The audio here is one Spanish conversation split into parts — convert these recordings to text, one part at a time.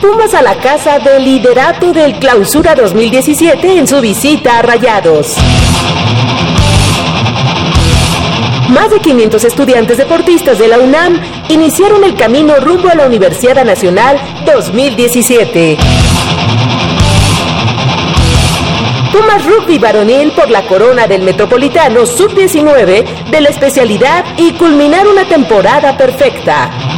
Pumas a la casa del liderato del Clausura 2017 en su visita a Rayados. Más de 500 estudiantes deportistas de la UNAM iniciaron el camino rumbo a la Universidad Nacional 2017. Pumas Rugby Varonil por la corona del Metropolitano Sub-19 de la especialidad y culminar una temporada perfecta.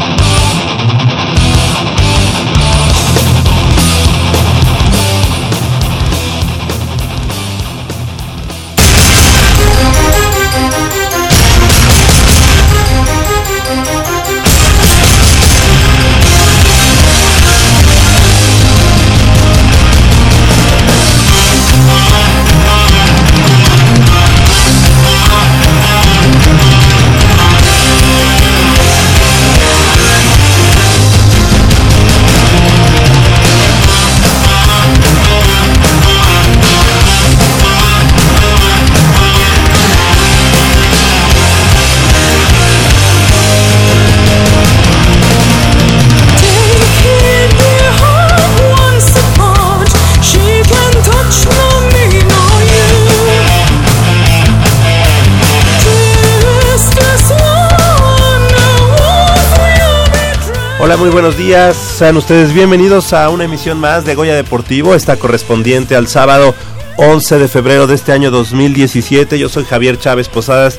Muy buenos días. Sean ustedes bienvenidos a una emisión más de Goya Deportivo, esta correspondiente al sábado 11 de febrero de este año 2017. Yo soy Javier Chávez Posadas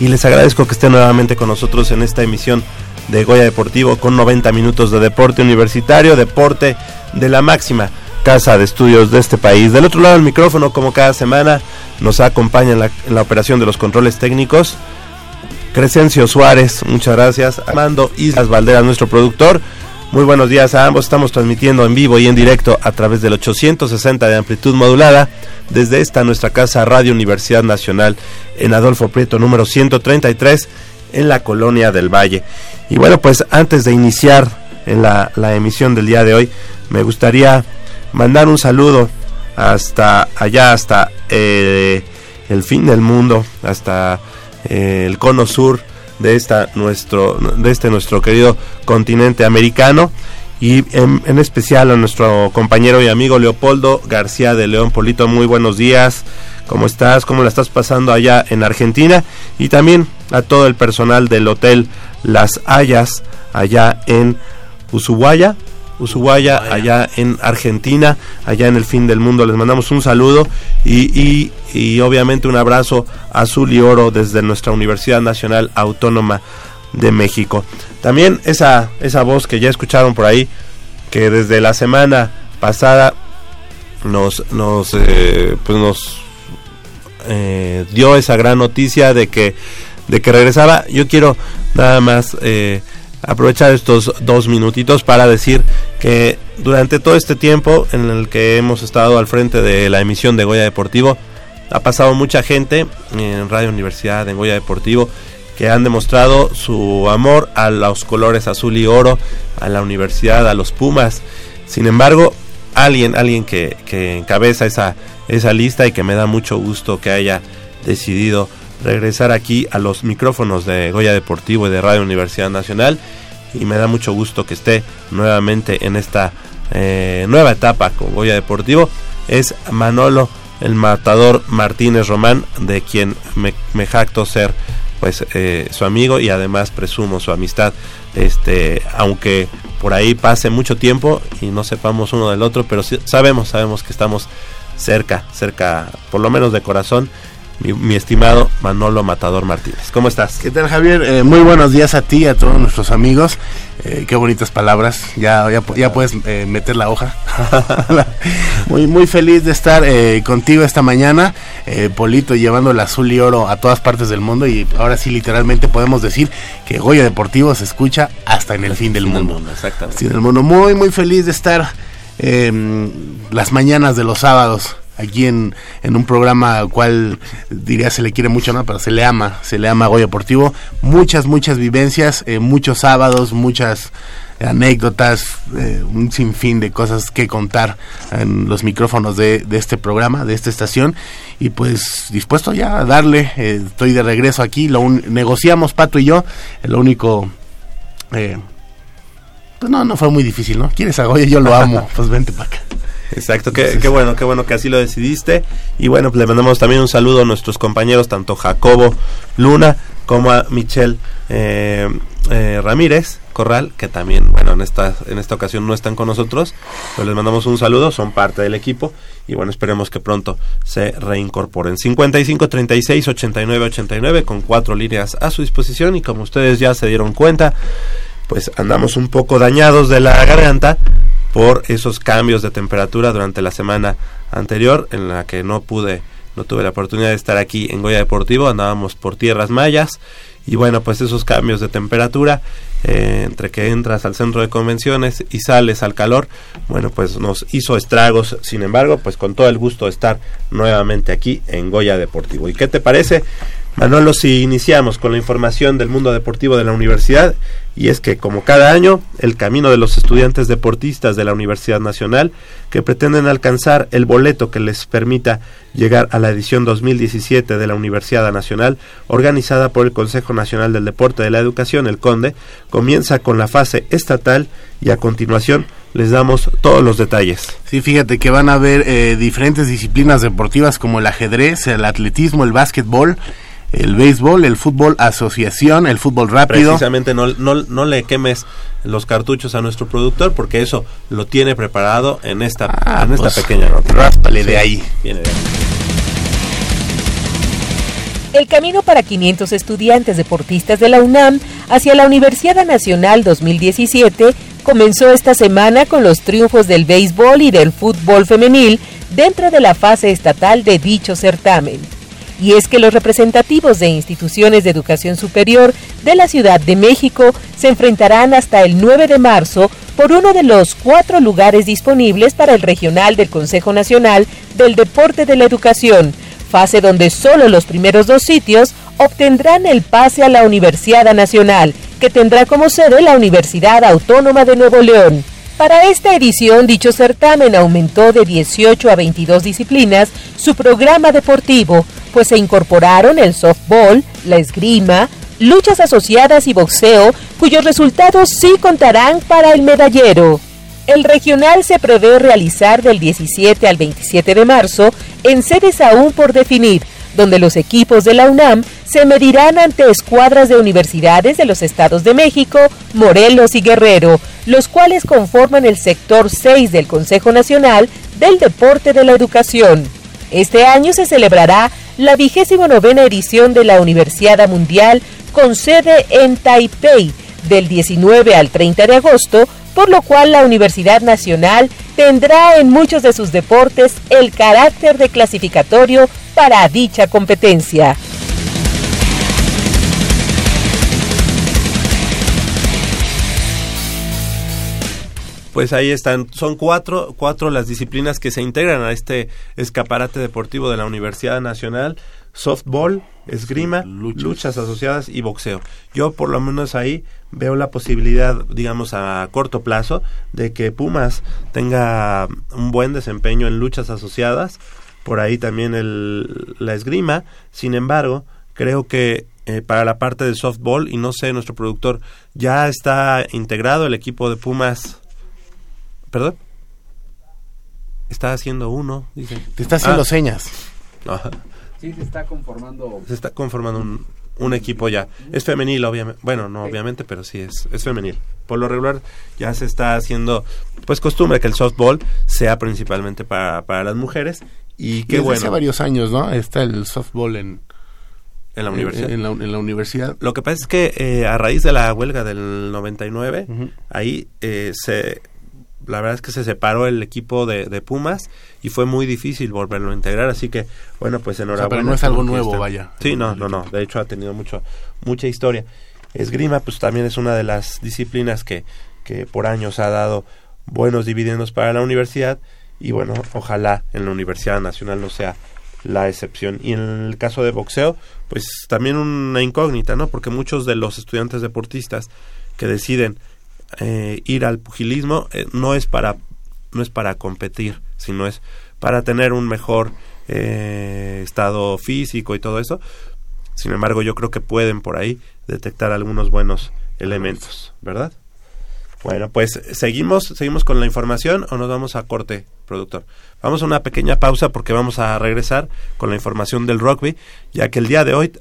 y les agradezco que estén nuevamente con nosotros en esta emisión de Goya Deportivo con 90 minutos de deporte universitario, deporte de la máxima casa de estudios de este país. Del otro lado del micrófono, como cada semana, nos acompaña en la operación de los controles técnicos Crescencio Suárez, muchas gracias. Armando Islas Valderas, nuestro productor. Muy buenos días a ambos. Estamos transmitiendo en vivo y en directo a través del 860 de amplitud modulada desde esta nuestra casa Radio Universidad Nacional en Adolfo Prieto número 133 en la colonia del Valle. Y bueno, pues antes de iniciar en la, la emisión del día de hoy, me gustaría mandar un saludo hasta allá, hasta eh, el fin del mundo, hasta eh, el cono sur de esta nuestro de este nuestro querido continente americano. Y en, en, especial a nuestro compañero y amigo Leopoldo García de León. Polito muy buenos días. Cómo estás cómo la estás pasando allá en Argentina y también a todo el personal del hotel Las Hayas allá en Ushuaia Ushuaia, allá en Argentina, allá en el fin del mundo. Les mandamos un saludo y, y, y, obviamente un abrazo azul y oro desde nuestra Universidad Nacional Autónoma de México. También esa, esa voz que ya escucharon por ahí, que desde la semana pasada nos, nos, eh, pues nos eh, dio esa gran noticia de que, de que regresaba. Yo quiero nada más... Eh, aprovechar estos dos minutitos para decir que durante todo este tiempo en el que hemos estado al frente de la emisión de Goya Deportivo, ha pasado mucha gente en Radio Universidad, en Goya Deportivo, que han demostrado su amor a los colores azul y oro, a la universidad, a los Pumas. Sin embargo, alguien, alguien que, que encabeza esa, esa lista y que me da mucho gusto que haya decidido regresar aquí a los micrófonos de Goya Deportivo y de Radio Universidad Nacional. Y me da mucho gusto que esté nuevamente en esta eh, nueva etapa con Goya Deportivo. Es Manolo el matador Martínez Román de quien me, jacto ser pues eh, su amigo y además presumo su amistad. Este aunque por ahí pase mucho tiempo y no sepamos uno del otro pero sabemos sabemos que estamos cerca cerca por lo menos de corazón mi, mi, estimado Manolo Matador Martínez. ¿Cómo estás? ¿Qué tal, Javier? Eh, muy buenos días a ti y a todos nuestros amigos. Eh, qué bonitas palabras. Ya, ya, ya puedes eh, meter la hoja. muy, muy feliz de estar contigo esta mañana. Polito llevando el azul y oro a todas partes del mundo. Y ahora sí, literalmente podemos decir que Goya Deportivo se escucha hasta en el fin del mundo. mundo exactamente. Sí, del mundo. Muy, muy feliz de estar em, las mañanas de los sábados aquí en, en un programa al cual diría se le quiere mucho, ¿no? Pero se le ama, se le ama Goya Deportivo. Muchas, muchas vivencias, eh, muchos sábados, muchas anécdotas, eh, un sinfín de cosas que contar en los micrófonos de, de, este programa, de esta estación. Y pues dispuesto ya a darle, eh, estoy de regreso aquí, lo negociamos Pato y yo, lo único... Eh, pues no, no fue muy difícil, ¿no? ¿Quieres a Goya? Yo lo amo, pues vente para acá. Exacto, qué, qué, bueno, qué bueno que así lo decidiste. Y bueno, pues le mandamos también un saludo a nuestros compañeros, tanto Jacobo Luna como a Michelle eh, eh, Ramírez Corral, que también, bueno, en esta, en esta ocasión no están con nosotros, pero les mandamos un saludo, son parte del equipo y bueno, esperemos que pronto se reincorporen. 55 36 89 89 con cuatro líneas a su disposición y como ustedes ya se dieron cuenta, pues andamos un poco dañados de la garganta por esos cambios de temperatura durante la semana anterior en la que no pude no tuve la oportunidad de estar aquí en Goya Deportivo, andábamos por tierras mayas y bueno, pues esos cambios de temperatura eh, entre que entras al centro de convenciones y sales al calor, bueno, pues nos hizo estragos. Sin embargo, pues con todo el gusto de estar nuevamente aquí en Goya Deportivo. ¿Y qué te parece? Manolo, si iniciamos con la información del mundo deportivo de la universidad, y es que como cada año, el camino de los estudiantes deportistas de la Universidad Nacional que pretenden alcanzar el boleto que les permita llegar a la edición 2017 de la Universidad Nacional, organizada por el Consejo Nacional del Deporte de la Educación, el CONDE, comienza con la fase estatal y a continuación les damos todos los detalles. Sí, fíjate que van a haber eh, diferentes disciplinas deportivas como el ajedrez, el atletismo, el básquetbol, el béisbol, el fútbol asociación, el fútbol rápido. Precisamente no, no, no le quemes los cartuchos a nuestro productor porque eso lo tiene preparado en esta, ah, en esta pues, pequeña nota. Ráspale sí, de ahí. Viene de ahí. El camino para 500 estudiantes deportistas de la UNAM hacia la Universidad Nacional 2017 comenzó esta semana con los triunfos del béisbol y del fútbol femenil dentro de la fase estatal de dicho certamen y es que los representativos de instituciones de educación superior de la Ciudad de México se enfrentarán hasta el 9 de marzo por uno de los cuatro lugares disponibles para el regional del Consejo Nacional del Deporte de la Educación, fase donde solo los primeros dos sitios obtendrán el pase a la Universidad Nacional, que tendrá como sede la Universidad Autónoma de Nuevo León. Para esta edición, dicho certamen aumentó de 18 a 22 disciplinas su programa deportivo, pues se incorporaron el softball, la esgrima, luchas asociadas y boxeo, cuyos resultados sí contarán para el medallero. El regional se prevé realizar del 17 al 27 de marzo en sedes aún por definir, donde los equipos de la UNAM se medirán ante escuadras de universidades de los estados de México, Morelos y Guerrero, los cuales conforman el sector 6 del Consejo Nacional del Deporte de la Educación. Este año se celebrará la vigésimo novena edición de la Universidad Mundial con sede en Taipei del 19 al 30 de agosto, por lo cual la Universidad Nacional tendrá en muchos de sus deportes el carácter de clasificatorio para dicha competencia. Pues ahí están, son cuatro, cuatro las disciplinas que se integran a este escaparate deportivo de la Universidad Nacional softball, esgrima, luchas. luchas. asociadas y boxeo. Yo por lo menos ahí veo la posibilidad, digamos, a corto plazo de que Pumas tenga un buen desempeño en luchas asociadas, por ahí también el, la esgrima, sin embargo, creo que eh, para la parte del softball, y no sé, nuestro productor, ya está integrado el equipo de Pumas, perdón, está haciendo uno, dice. Te está haciendo ah. señas. Sí, se está conformando. Se está conformando un, un equipo ya. Es femenil, obviamente. Bueno, no obviamente, pero sí es, es femenil. Por lo regular ya se está haciendo, pues costumbre que el softball sea principalmente para, para las mujeres. Y qué bueno. Hace varios años, ¿no? Está el softball en, en la universidad. En, la, en, la, universidad. Lo que pasa es que eh, a raíz de la huelga del 99, uh -huh. ahí eh, se la verdad es que se separó el equipo de, de, Pumas y fue muy difícil volverlo a integrar, así que bueno, pues enhorabuena. O sea, pero no es algo nuevo, este... vaya. Sí, no, no, no, de hecho ha tenido mucho mucha historia. Esgrima pues también es una de las disciplinas que, que por años ha dado buenos dividendos para la universidad y bueno, ojalá en la Universidad Nacional no sea la excepción. Y en el caso de boxeo, pues también una incógnita, ¿no? Porque muchos de los estudiantes deportistas que deciden eh, ir al pugilismo eh, no es para no es para competir, sino es para tener un mejor eh, estado físico y todo eso. Sin embargo, yo creo que pueden por ahí detectar algunos buenos elementos, ¿verdad? Bueno, pues seguimos, seguimos con la información o nos vamos a corte, productor. Vamos a una pequeña pausa porque vamos a regresar con la información del rugby, ya que el día de hoy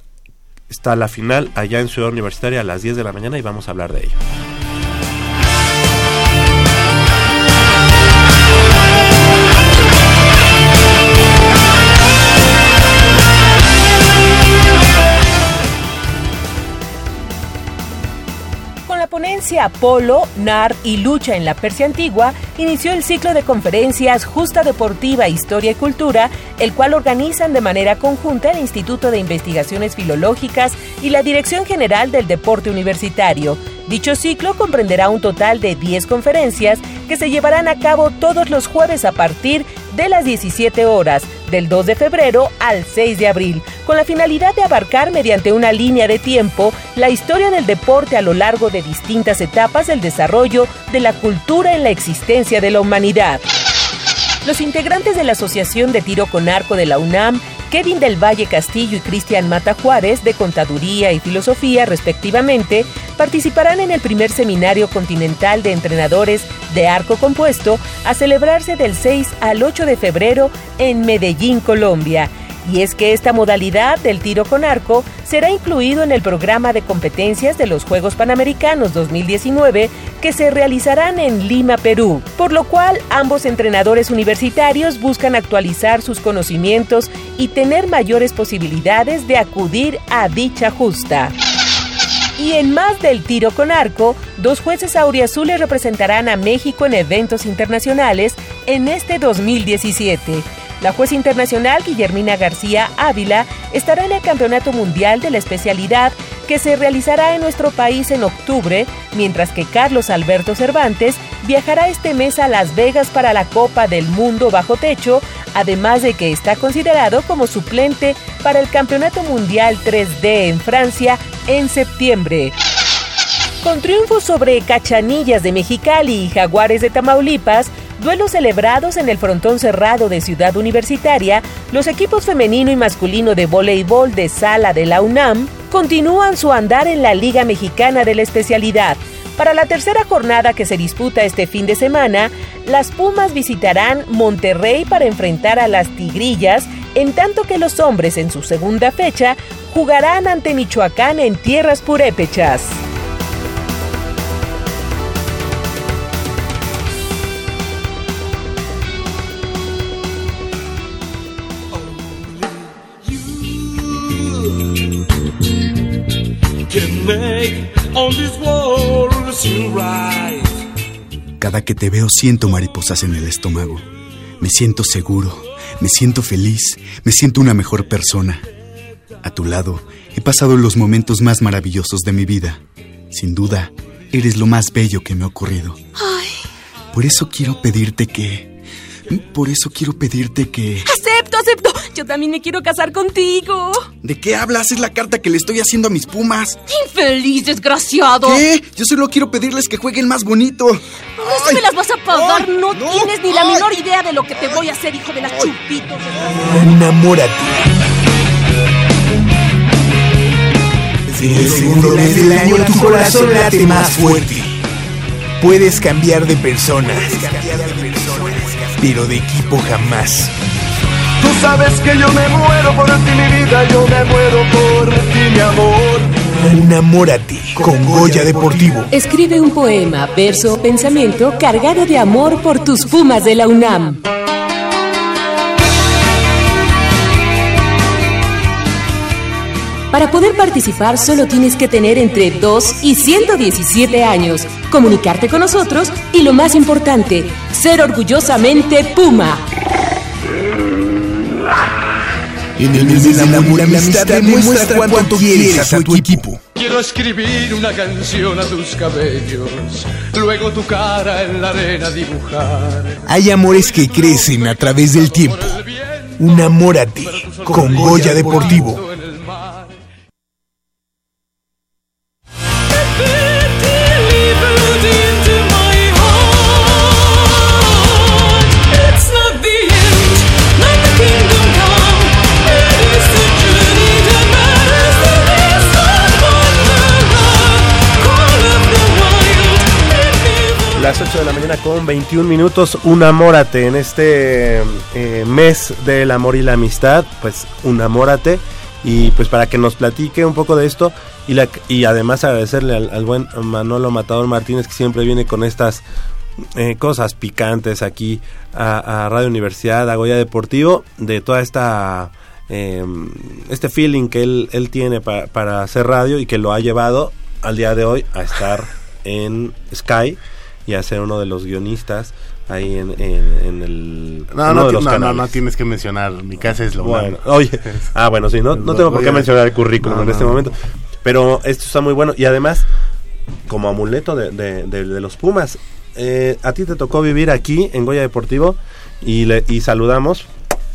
está la final allá en Ciudad Universitaria a las 10 de la mañana y vamos a hablar de ello. Ponencia Polo, NAR y Lucha en la Persia Antigua inició el ciclo de conferencias Justa Deportiva, Historia y Cultura, el cual organizan de manera conjunta el Instituto de Investigaciones Filológicas y la Dirección General del Deporte Universitario. Dicho ciclo comprenderá un total de 10 conferencias que se llevarán a cabo todos los jueves a partir de las 17 horas, del 2 de febrero al 6 de abril, con la finalidad de abarcar mediante una línea de tiempo la historia del deporte a lo largo de distintas etapas del desarrollo de la cultura en la existencia de la humanidad. Los integrantes de la Asociación de Tiro con Arco de la UNAM Kevin del Valle Castillo y Cristian Mata Juárez, de Contaduría y Filosofía, respectivamente, participarán en el primer seminario continental de entrenadores de arco compuesto a celebrarse del 6 al 8 de febrero en Medellín, Colombia y es que esta modalidad del tiro con arco será incluido en el programa de competencias de los Juegos Panamericanos 2019 que se realizarán en Lima, Perú, por lo cual ambos entrenadores universitarios buscan actualizar sus conocimientos y tener mayores posibilidades de acudir a dicha justa. Y en más del tiro con arco, dos jueces auriazules representarán a México en eventos internacionales en este 2017. La jueza internacional Guillermina García Ávila estará en el Campeonato Mundial de la especialidad que se realizará en nuestro país en octubre, mientras que Carlos Alberto Cervantes viajará este mes a Las Vegas para la Copa del Mundo bajo techo, además de que está considerado como suplente para el Campeonato Mundial 3D en Francia en septiembre. Con triunfos sobre Cachanillas de Mexicali y Jaguares de Tamaulipas, duelos celebrados en el frontón cerrado de Ciudad Universitaria, los equipos femenino y masculino de voleibol de sala de la UNAM continúan su andar en la Liga Mexicana de la especialidad. Para la tercera jornada que se disputa este fin de semana, las Pumas visitarán Monterrey para enfrentar a las Tigrillas, en tanto que los hombres en su segunda fecha jugarán ante Michoacán en tierras purépechas. Cada que te veo siento mariposas en el estómago. Me siento seguro, me siento feliz, me siento una mejor persona. A tu lado he pasado los momentos más maravillosos de mi vida. Sin duda, eres lo más bello que me ha ocurrido. Por eso quiero pedirte que... Por eso quiero pedirte que... ¡Acepto, acepto! Yo también me quiero casar contigo. ¿De qué hablas? Es la carta que le estoy haciendo a mis pumas. ¡Infeliz, desgraciado! ¿Qué? Yo solo quiero pedirles que jueguen más bonito. ¿Eso me las vas a pagar? no, tienes ni la menor idea de lo que te voy a hacer, hijo de las chupitos. Enamórate. En el segundo mes del año tu corazón late más fuerte. Puedes cambiar de personas, pero de equipo jamás. Tú sabes que yo me muero por ti, mi vida, yo me muero por ti, mi amor. Enamórate con Goya Deportivo. Escribe un poema, verso o pensamiento cargado de amor por tus Pumas de la UNAM. Para poder participar solo tienes que tener entre 2 y 117 años, comunicarte con nosotros y lo más importante, ser orgullosamente Puma. En el mes de la amistad demuestra cuánto quieres a tu equipo. Quiero escribir una canción a tus cabellos, luego tu cara en la arena dibujar. Hay amores que crecen a través del tiempo. Unamórate con Goya Deportivo. Las 8 de la mañana con 21 minutos, unamórate en este eh, mes del amor y la amistad, pues unamórate y pues para que nos platique un poco de esto y, la, y además agradecerle al, buen Manolo Matador Martínez que siempre viene con estas eh, cosas picantes aquí a, Radio Universidad, a Goya Deportivo, de toda esta... eh, este feeling que él, él tiene pa- para hacer radio y que lo ha llevado al día de hoy a estar en Sky y a ser uno de los guionistas ahí en, en- en el No, no, no, no, no tienes que mencionar. Mi casa es lo Bueno, oye, ah, bueno, sí, no, no tengo por qué mencionar el currículum en este momento, pero esto está muy bueno y además como amuleto de, de- de- de los Pumas. Eh, a ti te tocó vivir aquí en Goya Deportivo y, le, y saludamos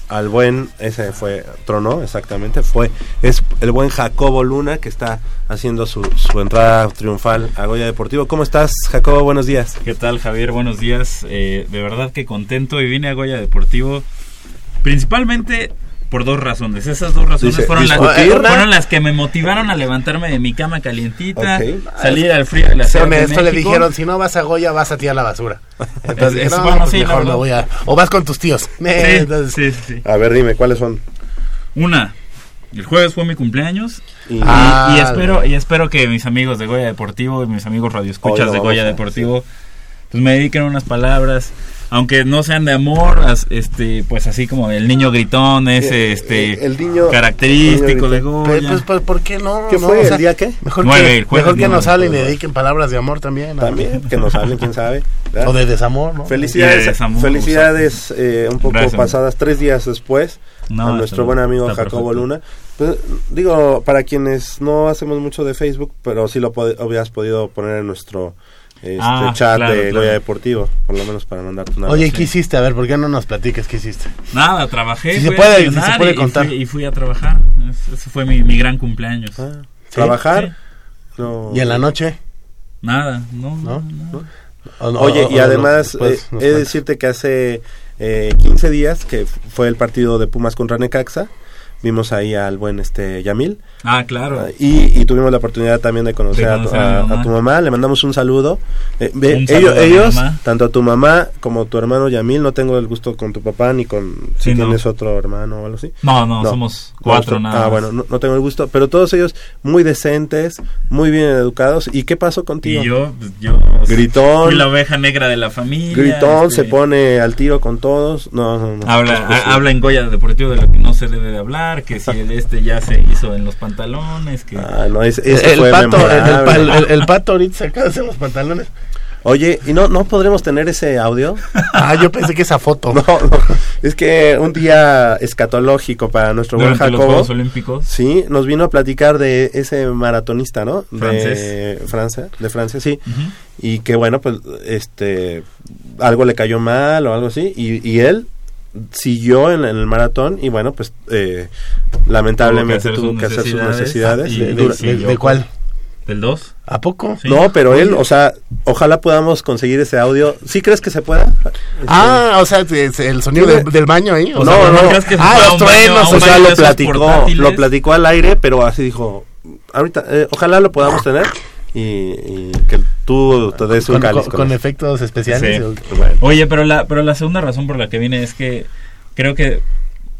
al buen, ese fue, tronó exactamente, fue, es el buen Jacobo Luna que está haciendo su, su entrada triunfal a Goya Deportivo. ¿Cómo estás, Jacobo? Buenos días. ¿Qué tal, Javier? Buenos días. Eh, de verdad que contento y vine a Goya Deportivo principalmente por dos razones. Esas dos razones Dice, fueron, las, fueron las que me motivaron a levantarme de mi cama calientita, salir al frío de la Ciudad de le dijeron, si no vas a Goya, vas a tirar la basura. Entonces, Es- no, bueno, pues sí, mejor me voy a... O vas con tus tíos. Sí, entonces- sí. A ver, dime, ¿cuáles son? Una, el jueves fue mi cumpleaños Y- Ah, y espero y espero que mis amigos de Goya Deportivo y mis amigos radioescuchas de Goya a Deportivo pues me dediquen unas palabras aunque no sean de amor este pues así como el niño gritón ese Eh, este eh, el niño- característico el de niño Pues, Goya pues, pues, ¿por qué no? ¿Qué no? fue? O sea, ¿El día qué? Mejor Nueve, que, el mejor que nueve. nos hablen y dediquen palabras de amor también. ¿no? También, que nos hablen, quién sabe. ¿verdad? O de desamor, ¿no? De Felicidades, desamor, felicidades eh, un poco Gracias. pasadas tres días después No, a nuestro buen amigo Jacobo perfecto. Luna. Pues, digo, para quienes no hacemos mucho de Facebook, pero sí lo pod- habías podido poner en nuestro este, Ah, chat claro, de claro. Goya Deportivo, por lo menos para mandarte una Oye. ¿qué hiciste? A ver, ¿por qué no nos platiques qué hiciste? nada trabajé Si se puede- si se puede y- y contar. fui- y fui a trabajar Es- ese fue mi, mi gran cumpleaños Ah, ¿Trabajar? Sí. No. ¿Y en la noche? nada no, ¿No? no, no. ¿O no? Oye, O- y o además, eh, he de decirte que hace eh, 15 días, que fue el partido de Pumas contra Necaxa, vimos ahí al buen este Yamil. ah claro Ah, Y, y tuvimos la oportunidad también de conocer, De a conocer a a, tu mamá. Le mandamos un saludo. Eh, Un ellos, saludo tanto a tu mamá como a tu hermano Yamil, no tengo el gusto con tu papá ni con si Sí, no. tienes otro hermano o algo así. no, no, somos cuatro nada Ah, bueno, no, no tengo el gusto. Pero todos ellos muy decentes, muy bien educados. ¿Y qué pasó contigo? y yo pues, yo Gritón. fui la oveja negra de la familia Gritón, este, se pone al tiro con todos. No, no, no. Habla, Es posible. ha- habla en Goya Deportivo de lo que no se debe de hablar, que si el este ya se hizo en los pantalones, que Ah, no, ese el, fue pato, el, pato ahorita se acaba de hacer los pantalones. Oye, ¿y no, no podremos tener ese audio? Ah, yo pensé que esa foto. No, no, es que un día escatológico para nuestro buen durante los Jacobo. Juegos Olímpicos. Sí, nos vino a platicar de ese maratonista, ¿no? De Francés. Francia, de Francia, sí. Y que bueno, pues este algo le cayó mal o algo así y, y él siguió en, en el maratón y bueno, pues eh, lamentablemente Tuvo que hacer hacer sus necesidades. Y- ¿De, dura- de- sí, de yo- cuál? ¿Del 2? ¿A poco? Sí. No, pero él, o sea, ojalá podamos conseguir ese audio. ¿Sí crees que se pueda? Ah, o sea, el sonido del baño ahí. O no, sea, no, crees que se ah, los truenos, o sea, lo platicó, lo platicó al aire, pero así dijo, ahorita, eh, ojalá lo podamos tener y, y que tú te des un con, cáliz con- con con eso. efectos especiales. Sí. o- Bueno. Oye, pero la, pero la segunda razón por la que vine es que creo que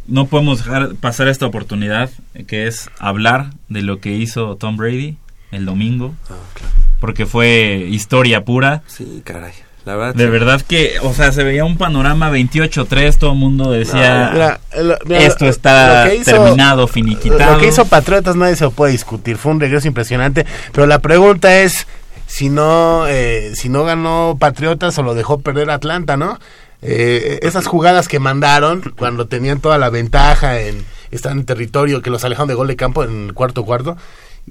no podemos dejar pasar esta oportunidad, que es hablar de lo que hizo Tom Brady el domingo, porque fue historia pura. Sí, caray. La verdad. De sí. verdad que, o sea, se veía un panorama 28-3, todo el mundo decía, Mira, lo- mira, esto está hizo- terminado, finiquitado. Lo que hizo Patriotas nadie se lo puede discutir. Fue un regreso impresionante. Pero la pregunta es si no, eh, si no ganó Patriotas o lo dejó perder Atlanta, ¿no? Eh, esas jugadas que mandaron cuando tenían toda la ventaja en estar en territorio que los alejaron de gol de campo en el cuarto cuarto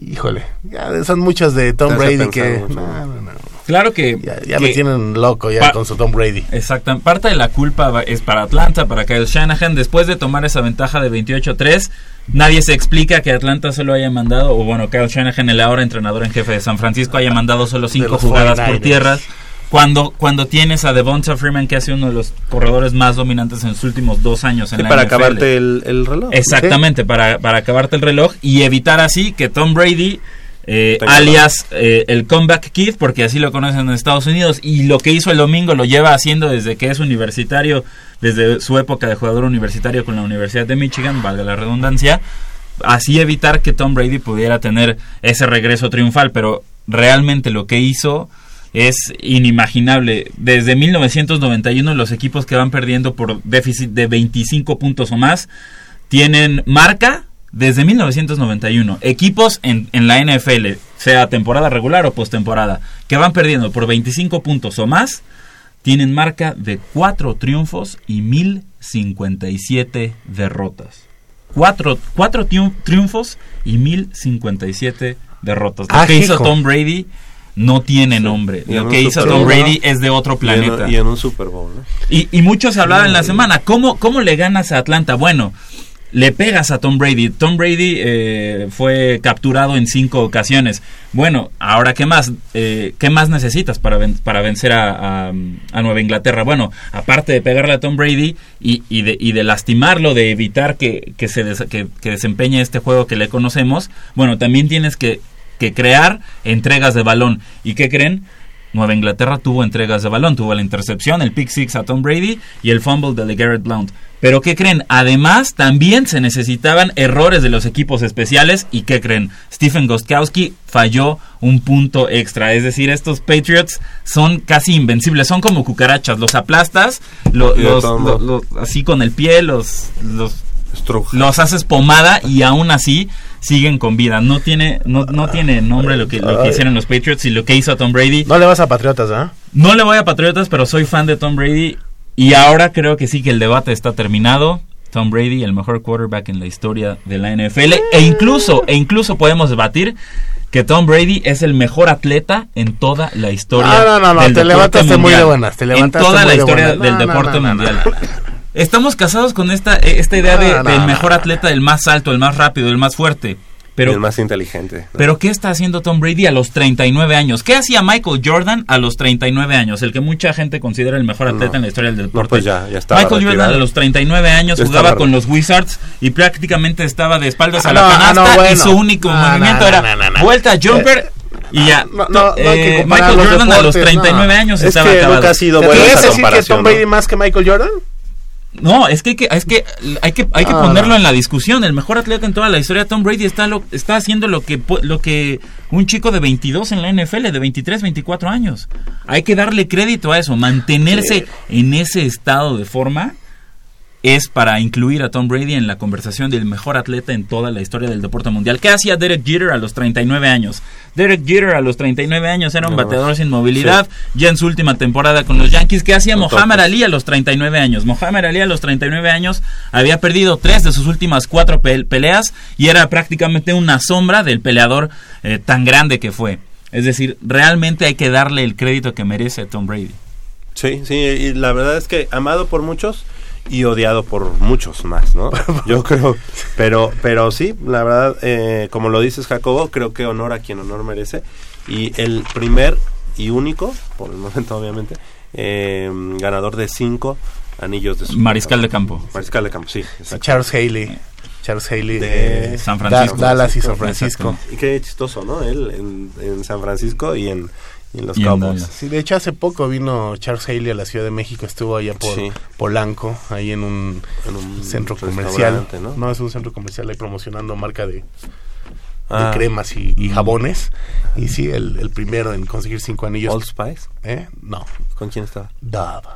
híjole, ya son muchos de Tom Brady que... mucho. no, no, no. Claro que... Ya, ya que- me tienen loco ya Pa- con su Tom Brady. Exacto. Parte de la culpa va- es para Atlanta, para Kyle Shanahan. Después de tomar esa ventaja de 28-3, nadie se explica que Atlanta solo haya mandado, o bueno, Kyle Shanahan, el ahora entrenador en jefe de San Francisco, haya mandado solo cinco jugadas 49ers. por tierra. Cuando, cuando tienes a Devonta Freeman, que ha sido uno de los corredores más dominantes en los últimos dos años en Sí, la para NFL. acabarte el, el reloj. Exactamente, para, para acabarte el reloj y evitar así que Tom Brady, eh, alias eh, el Comeback Kid, porque así lo conocen en Estados Unidos, y lo que hizo el domingo lo lleva haciendo desde que es universitario, desde su época de jugador universitario con la Universidad de Michigan, valga la redundancia, así evitar que Tom Brady pudiera tener ese regreso triunfal, pero realmente lo que hizo es inimaginable. Desde 1991 los equipos que van perdiendo por déficit de 25 puntos o más tienen marca desde 1991. Equipos en, en la NFL, sea temporada regular o postemporada, que van perdiendo por 25 puntos o más, tienen marca de 4 triunfos y 1057 derrotas. 4 cuatro triun- triunfos y 1057 derrotas. Lo Ah, que hizo. Tom Brady no tiene nombre. Lo que hizo Tom Brady es de otro Y en- planeta. Y en, un Super Bowl, ¿no? Y, y mucho se hablaba en la semana. ¿Cómo, ¿Cómo le ganas a Atlanta? Bueno, le pegas a Tom Brady. Tom Brady eh, fue capturado en cinco ocasiones. Bueno, ahora qué más, Eh, qué más necesitas para, ven- para vencer a, a- a Nueva Inglaterra. Bueno, aparte de pegarle a Tom Brady y, y de, y de lastimarlo, de evitar que, que se des- que, que desempeñe este juego que le conocemos. Bueno, también tienes que, que crear entregas de balón. ¿Y qué creen? Nueva Inglaterra tuvo entregas de balón, tuvo la intercepción, el pick six a Tom Brady y el fumble de LeGarrette Blount. Pero ¿qué creen? Además, también se necesitaban errores de los equipos especiales y ¿qué creen? Stephen Gostkowski falló un punto extra. Es decir, estos Patriots son casi invencibles, son como cucarachas. Los aplastas, lo- los, lo- lo- así con el pie, los, los Los haces pomada y aún así siguen con vida. No tiene, no, no tiene nombre lo que, lo que hicieron los Patriots y lo que hizo Tom Brady. No le vas a Patriotas, ¿ah? No le voy a Patriotas, pero soy fan de Tom Brady. Y ahora creo que sí que el debate está terminado. Tom Brady, el mejor quarterback en la historia de la NFL. E incluso, e incluso podemos debatir que Tom Brady es el mejor atleta en toda la historia. No, no, no, no, del te levantaste muy de buenas, te En levantaste toda muy la historia del deporte mundial. Estamos casados con esta, esta idea de- No, del mejor atleta, el más alto, el más rápido, el más fuerte. Pero, el más inteligente. pero ¿qué está haciendo Tom Brady a los 39 años? ¿Qué hacía Michael Jordan a los 39 años? El que mucha gente considera el mejor atleta No. en la historia del deporte. No, pues ya, ya estaba Michael Jordan a los 39 años Ya jugaba con los Wizards y prácticamente estaba de espaldas Ah, a la no, ah, canasta no, bueno. y su único No, movimiento no, era no, no, no. vuelta jumper y ya. no, no, no hay que Eh, Michael los Jordan a los deportes, 39 no. años Es estaba que acabado. nunca ha sido buena ¿Quieres decir que. Tom ¿no? Brady más que Michael Jordan? No, es que hay que, es que, hay que, hay que No, ponerlo no. en la discusión. El mejor atleta en toda la historia, Tom Brady, está, lo, está haciendo lo que, lo que un chico de 22 en la NFL, de 23, 24 años. Hay que darle crédito a eso. Mantenerse en ese estado de forma es para incluir a Tom Brady en la conversación del mejor atleta en toda la historia del deporte mundial. ¿Qué hacía Derek Jeter a los 39 años? Derek Jeter a los 39 años era un No, bateador sin movilidad, ya en su última temporada con los Yankees. ¿Qué hacía Mohamed. Ali a los 39 años? Mohamed Ali a los 39 años había perdido tres de sus últimas cuatro pe- peleas y era prácticamente una sombra del peleador eh, tan grande que fue. Es decir, realmente hay que darle el crédito que merece a Tom Brady. Sí, sí, y la verdad es que amado por muchos y odiado por muchos más, ¿no? Yo creo, pero, pero sí, la verdad, eh, como lo dices Jacobo, creo que honor a quien honor merece. Y el primer y único, por el momento obviamente, eh, ganador de cinco anillos de Super Mariscal de campo. Mariscal de campo, sí. exacto. Charles Haley. Charles Haley De de San Francisco. Da- Dallas y San Francisco. Y qué chistoso, ¿no? Él en, en San Francisco y en, y en los Y en Cowboys. Sí, de hecho hace poco vino Charles Haley a la Ciudad de México, estuvo allá por Sí. Polanco, ahí en un, En un centro comercial. ¿no? es un centro comercial ahí promocionando marca de, de Ah. cremas y, y jabones. Y sí, el, el primero en conseguir cinco anillos. Old Spice. ¿Eh? No, ¿Con quién estaba? Dove.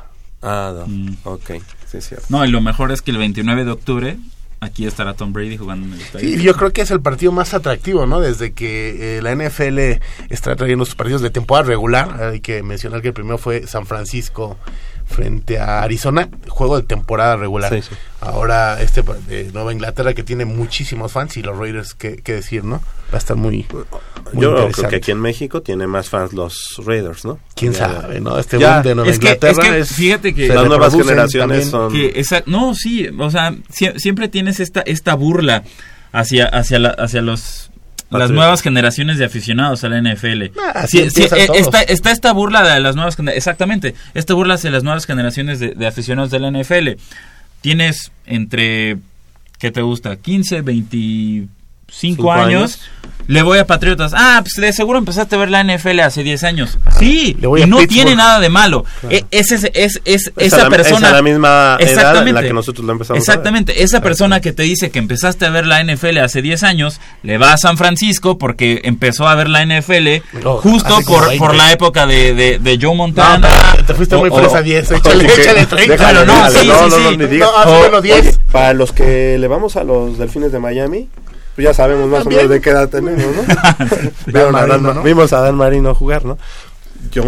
Ah, no. Mm. Ok, sí, cierto. No, y lo mejor es que el 29 de octubre aquí estará Tom Brady jugando en el estadio. Sí, yo creo que es el partido más atractivo, ¿no? Desde que eh, la NFL está trayendo sus partidos de temporada regular. Hay que mencionar que el primero fue San Francisco frente a Arizona, juego de temporada regular. Sí, sí. Ahora este de Nueva Inglaterra que tiene muchísimos fans y los Raiders, qué, qué decir, ¿no? Va a estar muy, muy Yo creo que aquí en México tiene más fans los Raiders, ¿no? ¿Quién Ya- sabe, no? Este Ya, de Nueva es que- Inglaterra es que fíjate que- Las nuevas generaciones son... Que esa- no, sí, o sea, sie- siempre tienes esta esta burla hacia hacia la- hacia los las nuevas generaciones de aficionados a la NFL. Ah, Sí, sí, eh, está, está esta burla de las nuevas exactamente, esta burla hacia las nuevas generaciones de, de aficionados de la NFL. Tienes entre ¿qué te gusta? 15, 25 Cinco años. años. Le voy a Patriotas. Ah, pues de seguro empezaste a ver la NFL hace 10 años. Sí, Le voy y a no Pittsburgh. tiene nada de malo. E- ese es, es, es- Es esa a la- persona. es a la misma edad en la Exactamente. que nosotros lo empezamos a ver. Exactamente. Esa persona que te dice que empezaste a ver la NFL hace 10 años, le va a San Francisco porque empezó a ver la NFL No, justo por, 20. por la época de, de, de Joe No, Montana. te fuiste muy fresa o- 10, Oye, échale, échale 30. déjalo, no, sí, no, sí, no, no, ni digas. No, hace O- menos 10. Para los que le vamos a los delfines de Miami, pues ya sabemos más También. o menos de qué edad tenemos, ¿no? Vieron a Dan- Marino, ¿no? Vimos a Dan Marino jugar, ¿no?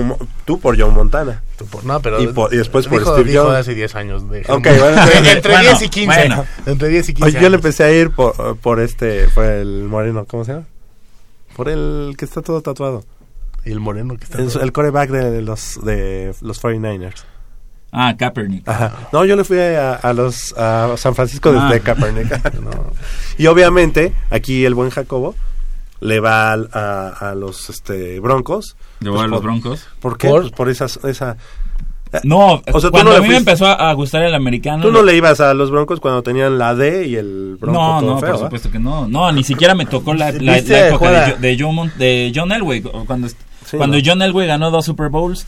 Mo- tú por John Montana. Tú por- no, pero Y por- y después por Steve dijo Jones. hace 10 años. de- Ok, bueno, entre, bueno, 10 y 15. bueno. Entre 10 y 15 Oye, yo le empecé a ir por, por este, por el moreno, ¿cómo se llama? Por el que está todo tatuado. Y el moreno que está... El, el coreback de los, de los 49ers. Ah, Kaepernick. Ajá. No, yo le fui a, a los a San Francisco desde Ah. Kaepernick. No. Y obviamente, aquí el buen Jacobo le va al- a, a los este Broncos. Llevó Pues a los Broncos. ¿Por qué? ¿Por? Pues por esas, esa... No, O sea, cuando no le a mí me empezó a, gustar el americano. Tú no le ibas a los Broncos cuando tenían la D y el Bronco no, todo no, feo, por ¿eh? supuesto que no. No, ni siquiera me tocó la, la- ¿Viste la época de, de, Joe Mon- de John Elway. o Cuando, Sí, cuando no. John Elway ganó dos Super Bowls,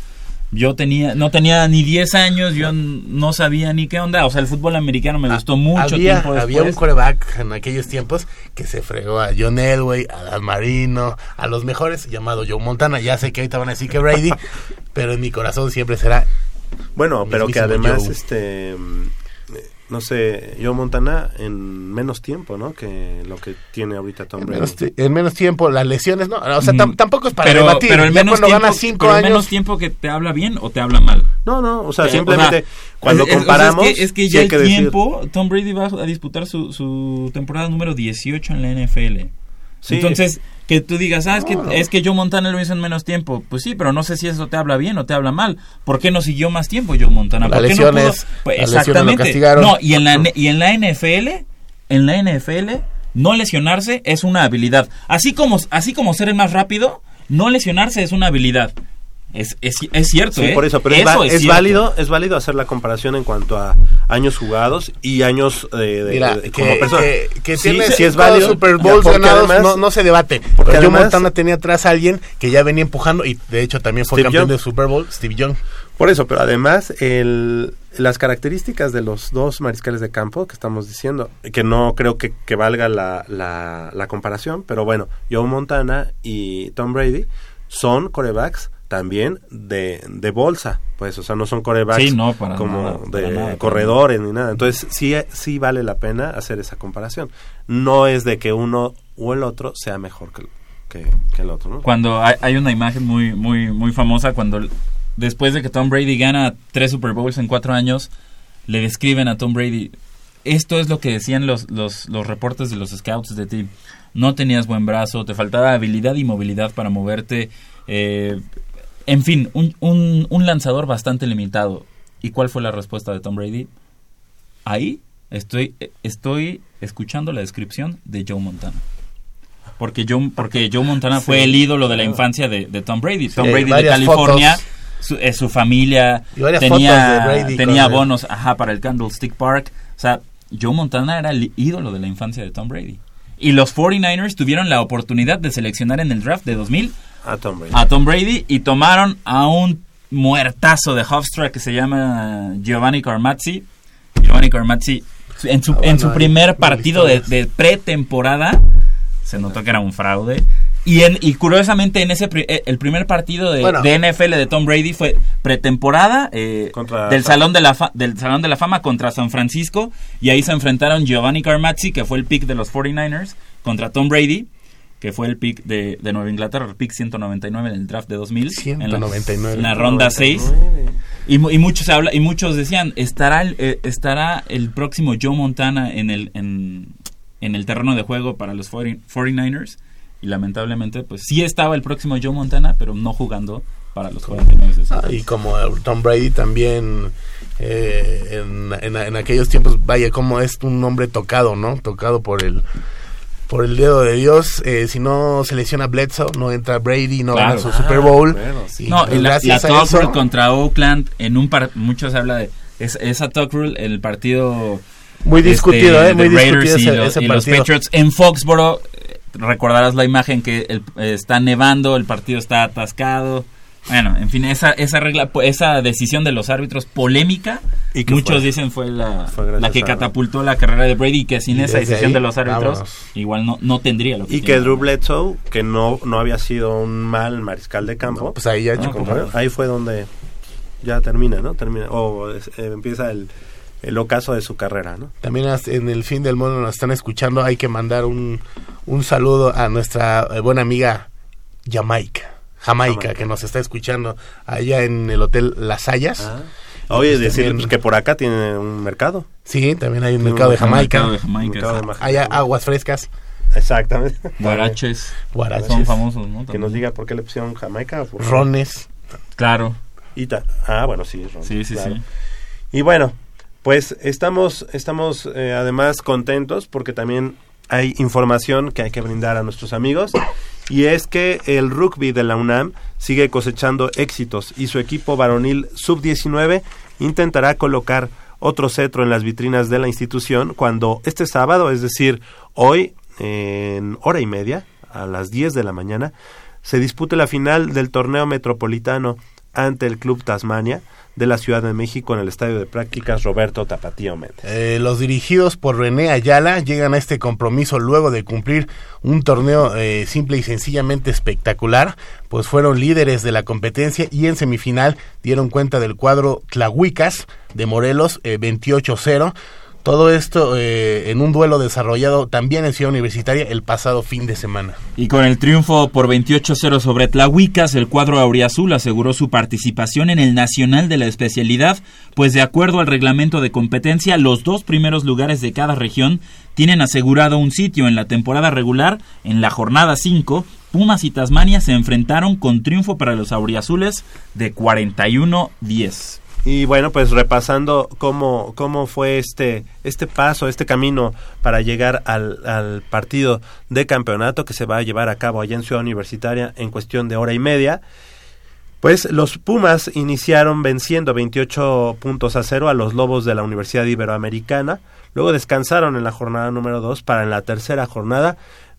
yo tenía no tenía ni 10 años, yo no sabía ni qué onda. O sea, el fútbol americano me gustó mucho había, tiempo después. había un coreback en aquellos tiempos que se fregó a John Elway, a Dan Marino, a los mejores, llamado Joe Montana. Ya sé que ahorita van a decir que Brady, pero en mi corazón siempre será Bueno, pero que además, Joe. este... No sé, Joe Montana en menos tiempo, ¿no? Que lo que tiene ahorita Tom en Brady. menos, en menos tiempo las lesiones, ¿no? O sea, Mm, tam- tampoco es para pero, debatir. pero el menos cuando tiempo, 5 pero el años, menos tiempo que te habla bien o te habla mal. No, no, o sea, Eh, simplemente o sea, cuando es- es- o sea, comparamos... es que, es que sí ya el que decir- tiempo, Tom Brady va a disputar su, su temporada número 18 en la NFL. Sí. Entonces, que tú digas, ah, es que, es que Joe Montana lo hizo en menos tiempo. Pues sí, pero no sé si eso te habla bien o te habla mal. ¿Por qué no siguió más tiempo Joe Montana? ¿Por qué no lesiones, pudo? Pues, las lesiones lo exactamente. castigaron. No, y en, la, y en la NFL, en la NFL, no lesionarse es una habilidad. Así como, así como ser el más rápido, no lesionarse es una habilidad. Es, es, es cierto, Sí, ¿eh? por eso, pero es, Eso es válido, es válido hacer la comparación en cuanto a años jugados y años eh, de, Mira, de- que, como persona. que, que Sí, tiene sí es válido, Super Bowls porque ganados, además- no, no se debate. porque Joe Montana tenía atrás a alguien que ya venía empujando y de hecho también fue Steve campeón Young. de Super Bowl, Steve Young. Por eso, pero además el, las características de los dos mariscales de campo que estamos diciendo, que no creo que, que valga la, la, la comparación, pero bueno, Joe Montana y Tom Brady son corebacks también de, de bolsa, pues, o sea, no son corebacks Sí, no, para como nada, de nada, corredores ni nada. Entonces, sí, sí vale la pena hacer esa comparación. No es de que uno o el otro sea mejor que, que, que el otro, ¿no? cuando hay, hay una imagen muy muy muy famosa cuando después de que Tom Brady gana tres Super Bowls en cuatro años le describen a Tom Brady esto es lo que decían los los, los reportes de los scouts de ti no tenías buen brazo te faltaba habilidad y movilidad para moverte eh, en fin un, un, un lanzador bastante limitado y cuál fue la respuesta de Tom Brady ahí estoy estoy escuchando la descripción de Joe Montana porque Joe, porque Joe Montana fue el ídolo de la infancia de, de Tom Brady. Tom Brady de California, fotos. su, eh, su familia tenía, tenía bonos ajá, para el Candlestick Park. O sea, Joe Montana era el ídolo de la infancia de Tom Brady. Y los 49ers tuvieron la oportunidad de seleccionar en el draft de 2000 A Tom Brady. a Tom Brady y tomaron a un muertazo de Hofstra que se llama Giovanni Carmazzi. Giovanni Carmazzi, en su, Ah, en su primer hay partido de, pretemporada, se notó que era un fraude. Y, en, y curiosamente, en ese pri- eh, el primer partido de, Bueno. de NFL de Tom Brady fue pretemporada eh, del, Salón de la Fa- del Salón de la Fama contra San Francisco. Y ahí se enfrentaron Giovanni Carmazzi, que fue el pick de los 49ers, contra Tom Brady, que fue el pick de, de Nueva Inglaterra, el pick 199 en el draft de 2000. en la- 199. En la, ronda 6. Y, y muchos habla y muchos decían estará el, eh, estará el próximo Joe Montana en el en, en el terreno de juego para los 40 49ers y lamentablemente pues sí estaba el próximo Joe Montana pero no jugando para los 49ers. de San Ah, y como eh, Tom Brady también eh, en, en- en aquellos tiempos, vaya, como es un hombre tocado, ¿no? Tocado por el por el dedo de Dios. eh, si no se lesiona Bledsoe, no entra Brady, no Claro. gana su Super Bowl. bueno, sí. Y, No, pues, y la, la eso- contra Oakland en un par muchos habla de es- esa Tuck Rule el partido Muy discutido, este, ¿eh? Muy de Raiders discutido y, ese, lo- ese y los. Patriots en Foxboro eh, recordarás la imagen que el- eh, está nevando el partido está atascado bueno en fin esa esa regla esa decisión de los árbitros polémica ¿Y muchos fue? dicen fue la, Fue la que a- catapultó la carrera de Brady y que sin Y esa decisión ahí, de los árbitros vámonos. igual no no tendría lo que Y que. Drew Bledsoe, que no, no había sido un mal mariscal de campo, Pues ahí ya No, chocó. como- ahí fue donde ya termina, ¿no? Termina, o eh, empieza el, el ocaso de su carrera, ¿no? También en el fin del mundo nos están escuchando. Hay que mandar un, un saludo a nuestra eh, buena amiga Jamaica. Jamaica, Jamaica. que nos está escuchando allá en el Hotel Las Hayas. Ah. Oye, Pues decir también- que por acá tiene un mercado. Sí, también hay un mercado de Jamaica. mercado de Jamaica. Mercado de Maja- Hay aguas frescas. Exactamente. Guaraches Guaraches. son famosos no Que nos diga por qué le pusieron Jamaica. por- Rones. claro Y ta- ah, bueno, sí, ron, sí sí claro. sí Y bueno, pues estamos, estamos eh, además contentos porque también hay información que hay que brindar a nuestros amigos y es que el rugby de la UNAM sigue cosechando éxitos y su equipo varonil sub-19 intentará colocar otro cetro en las vitrinas de la institución cuando este sábado, es decir, hoy en hora y media, a las 10 de la mañana, se dispute la final del torneo metropolitano ante el Club Tasmania de la Ciudad de México en el Estadio de Prácticas Roberto Tapatío Méndez. Eh, los dirigidos por René Ayala llegan a este compromiso luego de cumplir un torneo eh, simple y sencillamente espectacular, pues fueron líderes de la competencia y en semifinal dieron cuenta del cuadro Tlahuicas de Morelos eh, 28-0. Todo esto eh, en un duelo desarrollado también en Ciudad Universitaria el pasado fin de semana. Y con el triunfo por 28-0 sobre Tlahuicas, el cuadro auriazul aseguró su participación en el Nacional de la especialidad, pues de acuerdo al reglamento de competencia, los dos primeros lugares de cada región tienen asegurado un sitio en la temporada regular. En la jornada 5, Pumas y Tasmania se enfrentaron con triunfo para los auriazules de 41-10. Y bueno, pues repasando cómo, cómo fue este, este paso, este camino para llegar al, al partido de campeonato que se va a llevar a cabo allá en Ciudad Universitaria en cuestión de hora y media. Pues los Pumas iniciaron venciendo 28 puntos a cero a los Lobos de la Universidad Iberoamericana. Luego descansaron en la jornada número 2 para en la tercera jornada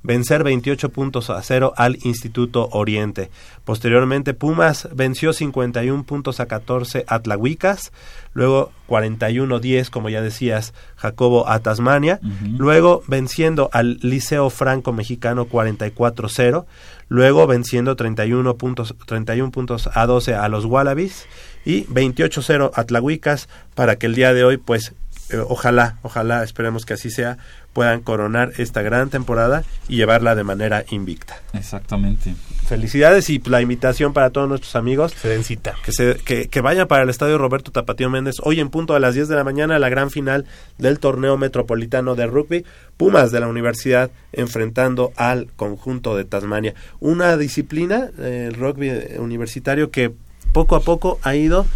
vencer 28 puntos a cero al Instituto Oriente. Posteriormente Pumas venció 51 puntos a 14 a Tlahuicas, luego 41-10, como ya decías, Jacobo a Tasmania, Ujú. luego venciendo al Liceo Franco Mexicano 44-0, luego venciendo 31 puntos, 31 puntos a 12 a los Wallabies y 28-0 a Tlahuicas para que el día de hoy pues eh, ojalá, ojalá, esperemos que así sea, puedan coronar esta gran temporada y llevarla de manera invicta. Exactamente. Felicidades y la invitación para todos nuestros amigos Ferencita. que, se, que, que vayan para el estadio Roberto Tapatío Méndez hoy en punto a las 10 de la mañana la gran final del torneo metropolitano de rugby Pumas de la universidad enfrentando al conjunto de Tasmania una disciplina eh, el rugby universitario que poco a poco ha ido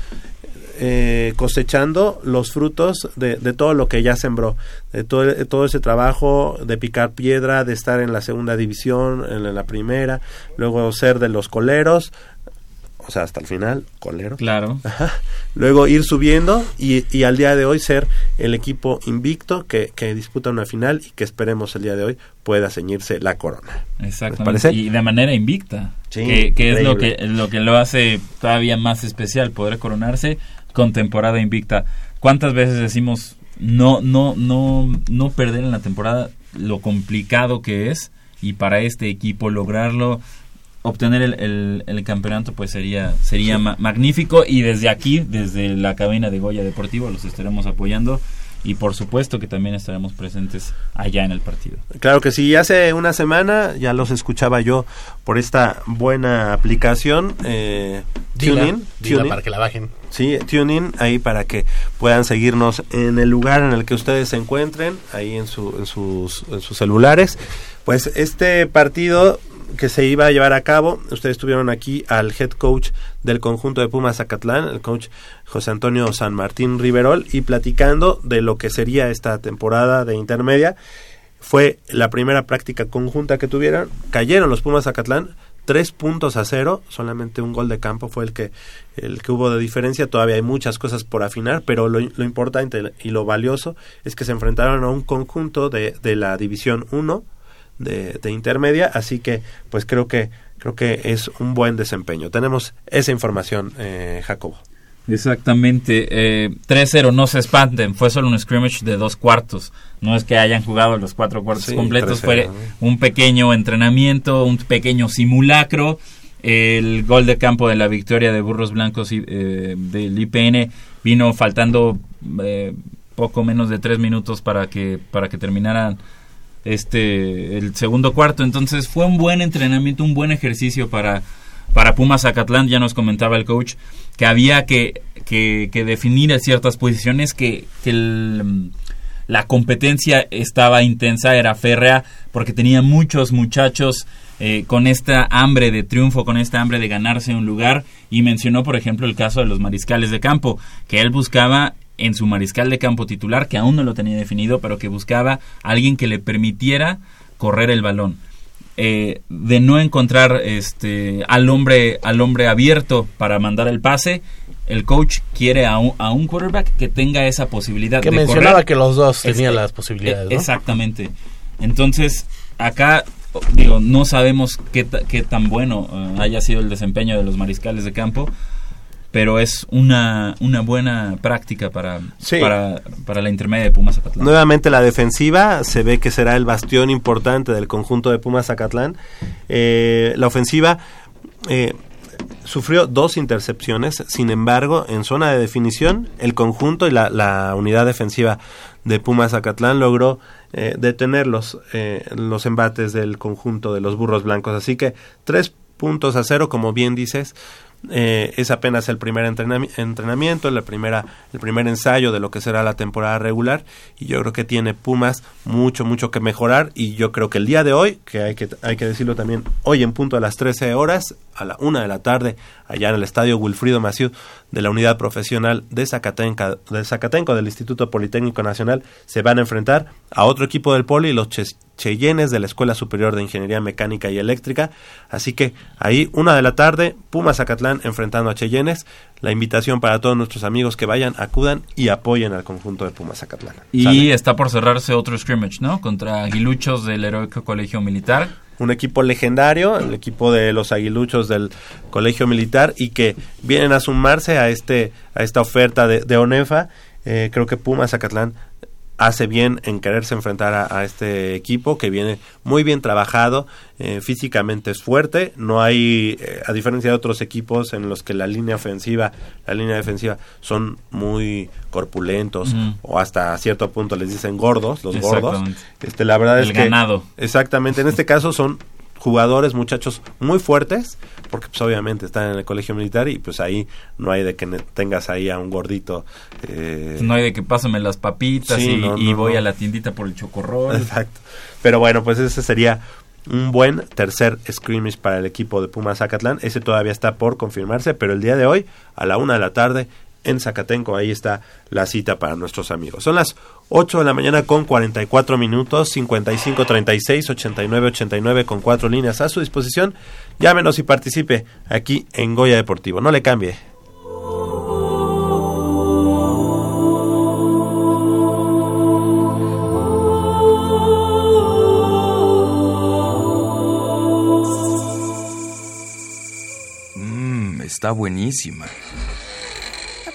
eh, cosechando los frutos de, de todo lo que ya sembró, de todo, de todo ese trabajo de picar piedra, de estar en la segunda división, en la primera, luego ser de los coleros, o sea, hasta el final, colero. Claro. Ajá. Luego ir subiendo y, y al día de hoy ser el equipo invicto que, que disputa una final y que esperemos el día de hoy pueda ceñirse la corona. Exactamente. Y de manera invicta. Sí, que, que es lo que, lo que lo hace todavía más especial, poder coronarse con temporada invicta. ¿Cuántas veces decimos no, no, no, no perder en la temporada lo complicado que es? Y para este equipo lograrlo, obtener el, el- el campeonato, pues sería, sería ma- magnífico. Y desde aquí, desde la cabina de Goya Deportivo, los estaremos apoyando y por supuesto que también estaremos presentes allá en el partido. Claro que sí, hace una semana ya los escuchaba yo por esta buena aplicación eh, TuneIn. Dila para que la bajen. Sí, TuneIn, ahí para que puedan seguirnos en el lugar en el que ustedes se encuentren, ahí en, su, en, sus, en sus celulares. Pues este partido que se iba a llevar a cabo. Ustedes tuvieron aquí al head coach del conjunto de Pumas Zacatlán, el coach José Antonio San Martín Riverol, y platicando de lo que sería esta temporada de intermedia. Fue la primera práctica conjunta que tuvieron. Cayeron los Pumas Zacatlán, tres puntos a cero, solamente un gol de campo fue el que, el que hubo de diferencia, todavía hay muchas cosas por afinar, pero lo, importante y lo valioso es que se enfrentaron a un conjunto de, de la División 1, de, de, intermedia, así que pues creo que creo que es un buen desempeño. Tenemos esa información, eh, Jacobo. Exactamente, eh, 3-0, no se espanten, fue solo un scrimmage de dos cuartos, no es que hayan jugado los cuatro cuartos sí, completos, fue un pequeño entrenamiento, un pequeño simulacro, el gol de campo de la victoria de Burros Blancos eh, del IPN vino faltando eh, poco menos de tres minutos para que, para que terminaran este el segundo cuarto. Entonces fue un buen entrenamiento un buen ejercicio para para Pumas Zacatlán. Ya nos comentaba el coach que había que, que, definir ciertas posiciones que, que la competencia estaba intensa era férrea porque tenía muchos muchachos eh, con esta hambre de triunfo con esta hambre de ganarse un lugar. Y mencionó por ejemplo el caso de los mariscales de campo que él buscaba en su mariscal de campo titular, que aún no lo tenía definido, pero que buscaba alguien que le permitiera correr el balón. Eh, de no encontrar este al hombre al hombre abierto para mandar el pase el coach quiere a un, a un quarterback que tenga esa posibilidad que de mencionaba correr. que los dos tenían Este, las posibilidades ¿no? exactamente entonces acá digo no sabemos qué, qué tan bueno eh, haya sido el desempeño de los mariscales de campo pero es una, una buena práctica para, Sí. para, para la intermedia de Pumas Zacatlán. Nuevamente la defensiva se ve que será el bastión importante del conjunto de Pumas Zacatlán. Eh, la ofensiva eh, sufrió dos intercepciones, sin embargo, en zona de definición, el conjunto y la, la unidad defensiva de Pumas Zacatlán logró eh, detener los, eh, los embates del conjunto de los burros blancos. Así que tres puntos a cero, como bien dices, eh, es apenas el primer entrenami- entrenamiento, la primera, el primer ensayo de lo que será la temporada regular y yo creo que tiene Pumas mucho, mucho que mejorar y yo creo que el día de hoy, que hay que, hay que decirlo también, hoy en punto a las 13 horas, a la una de la tarde, allá en el estadio Wilfrido Maciú de la Unidad Profesional de Zacatenca, de Zacatenco del Instituto Politécnico Nacional, se van a enfrentar a otro equipo del Poli, los Cheyennes de la Escuela Superior de Ingeniería Mecánica y Eléctrica. Así que ahí, una de la tarde, Pumas Zacatlán enfrentando a Cheyennes. La invitación para todos nuestros amigos que vayan, acudan y apoyen al conjunto de Pumas Zacatlán. Y ¿Sale? está por cerrarse otro scrimmage, ¿no? Contra Aguiluchos del Heroico Colegio Militar. un equipo legendario, el equipo de los aguiluchos del Colegio Militar y que vienen a sumarse a este a esta oferta de, de ONEFA. Eh, creo que Pumas Zacatlán hace bien en quererse enfrentar a, a este equipo que viene muy bien trabajado, eh, físicamente es fuerte, no hay, eh, a diferencia de otros equipos en los que la línea ofensiva, la línea defensiva son muy corpulentos o hasta cierto punto les dicen gordos, los gordos. Este, la verdad El es que ganado. Exactamente, en este caso son jugadores, muchachos muy fuertes, porque pues obviamente están en el colegio militar y pues ahí no hay de que tengas ahí a un gordito. eh, No hay de que pásame las papitas Sí, y, no, y no, voy no. a la tiendita por el chocorrol. Exacto. Pero bueno, pues ese sería un buen tercer scrimmage para el equipo de Pumas Zacatlán. Ese todavía está por confirmarse, pero el día de hoy, a la una de la tarde, en Zacatenco, ahí está la cita para nuestros amigos. Son las 8 de la mañana con 44 minutos, 55 36 89 89 con cuatro líneas a su disposición. Llámenos y participe aquí en Goya Deportivo. No le cambie. Mmm, está buenísima.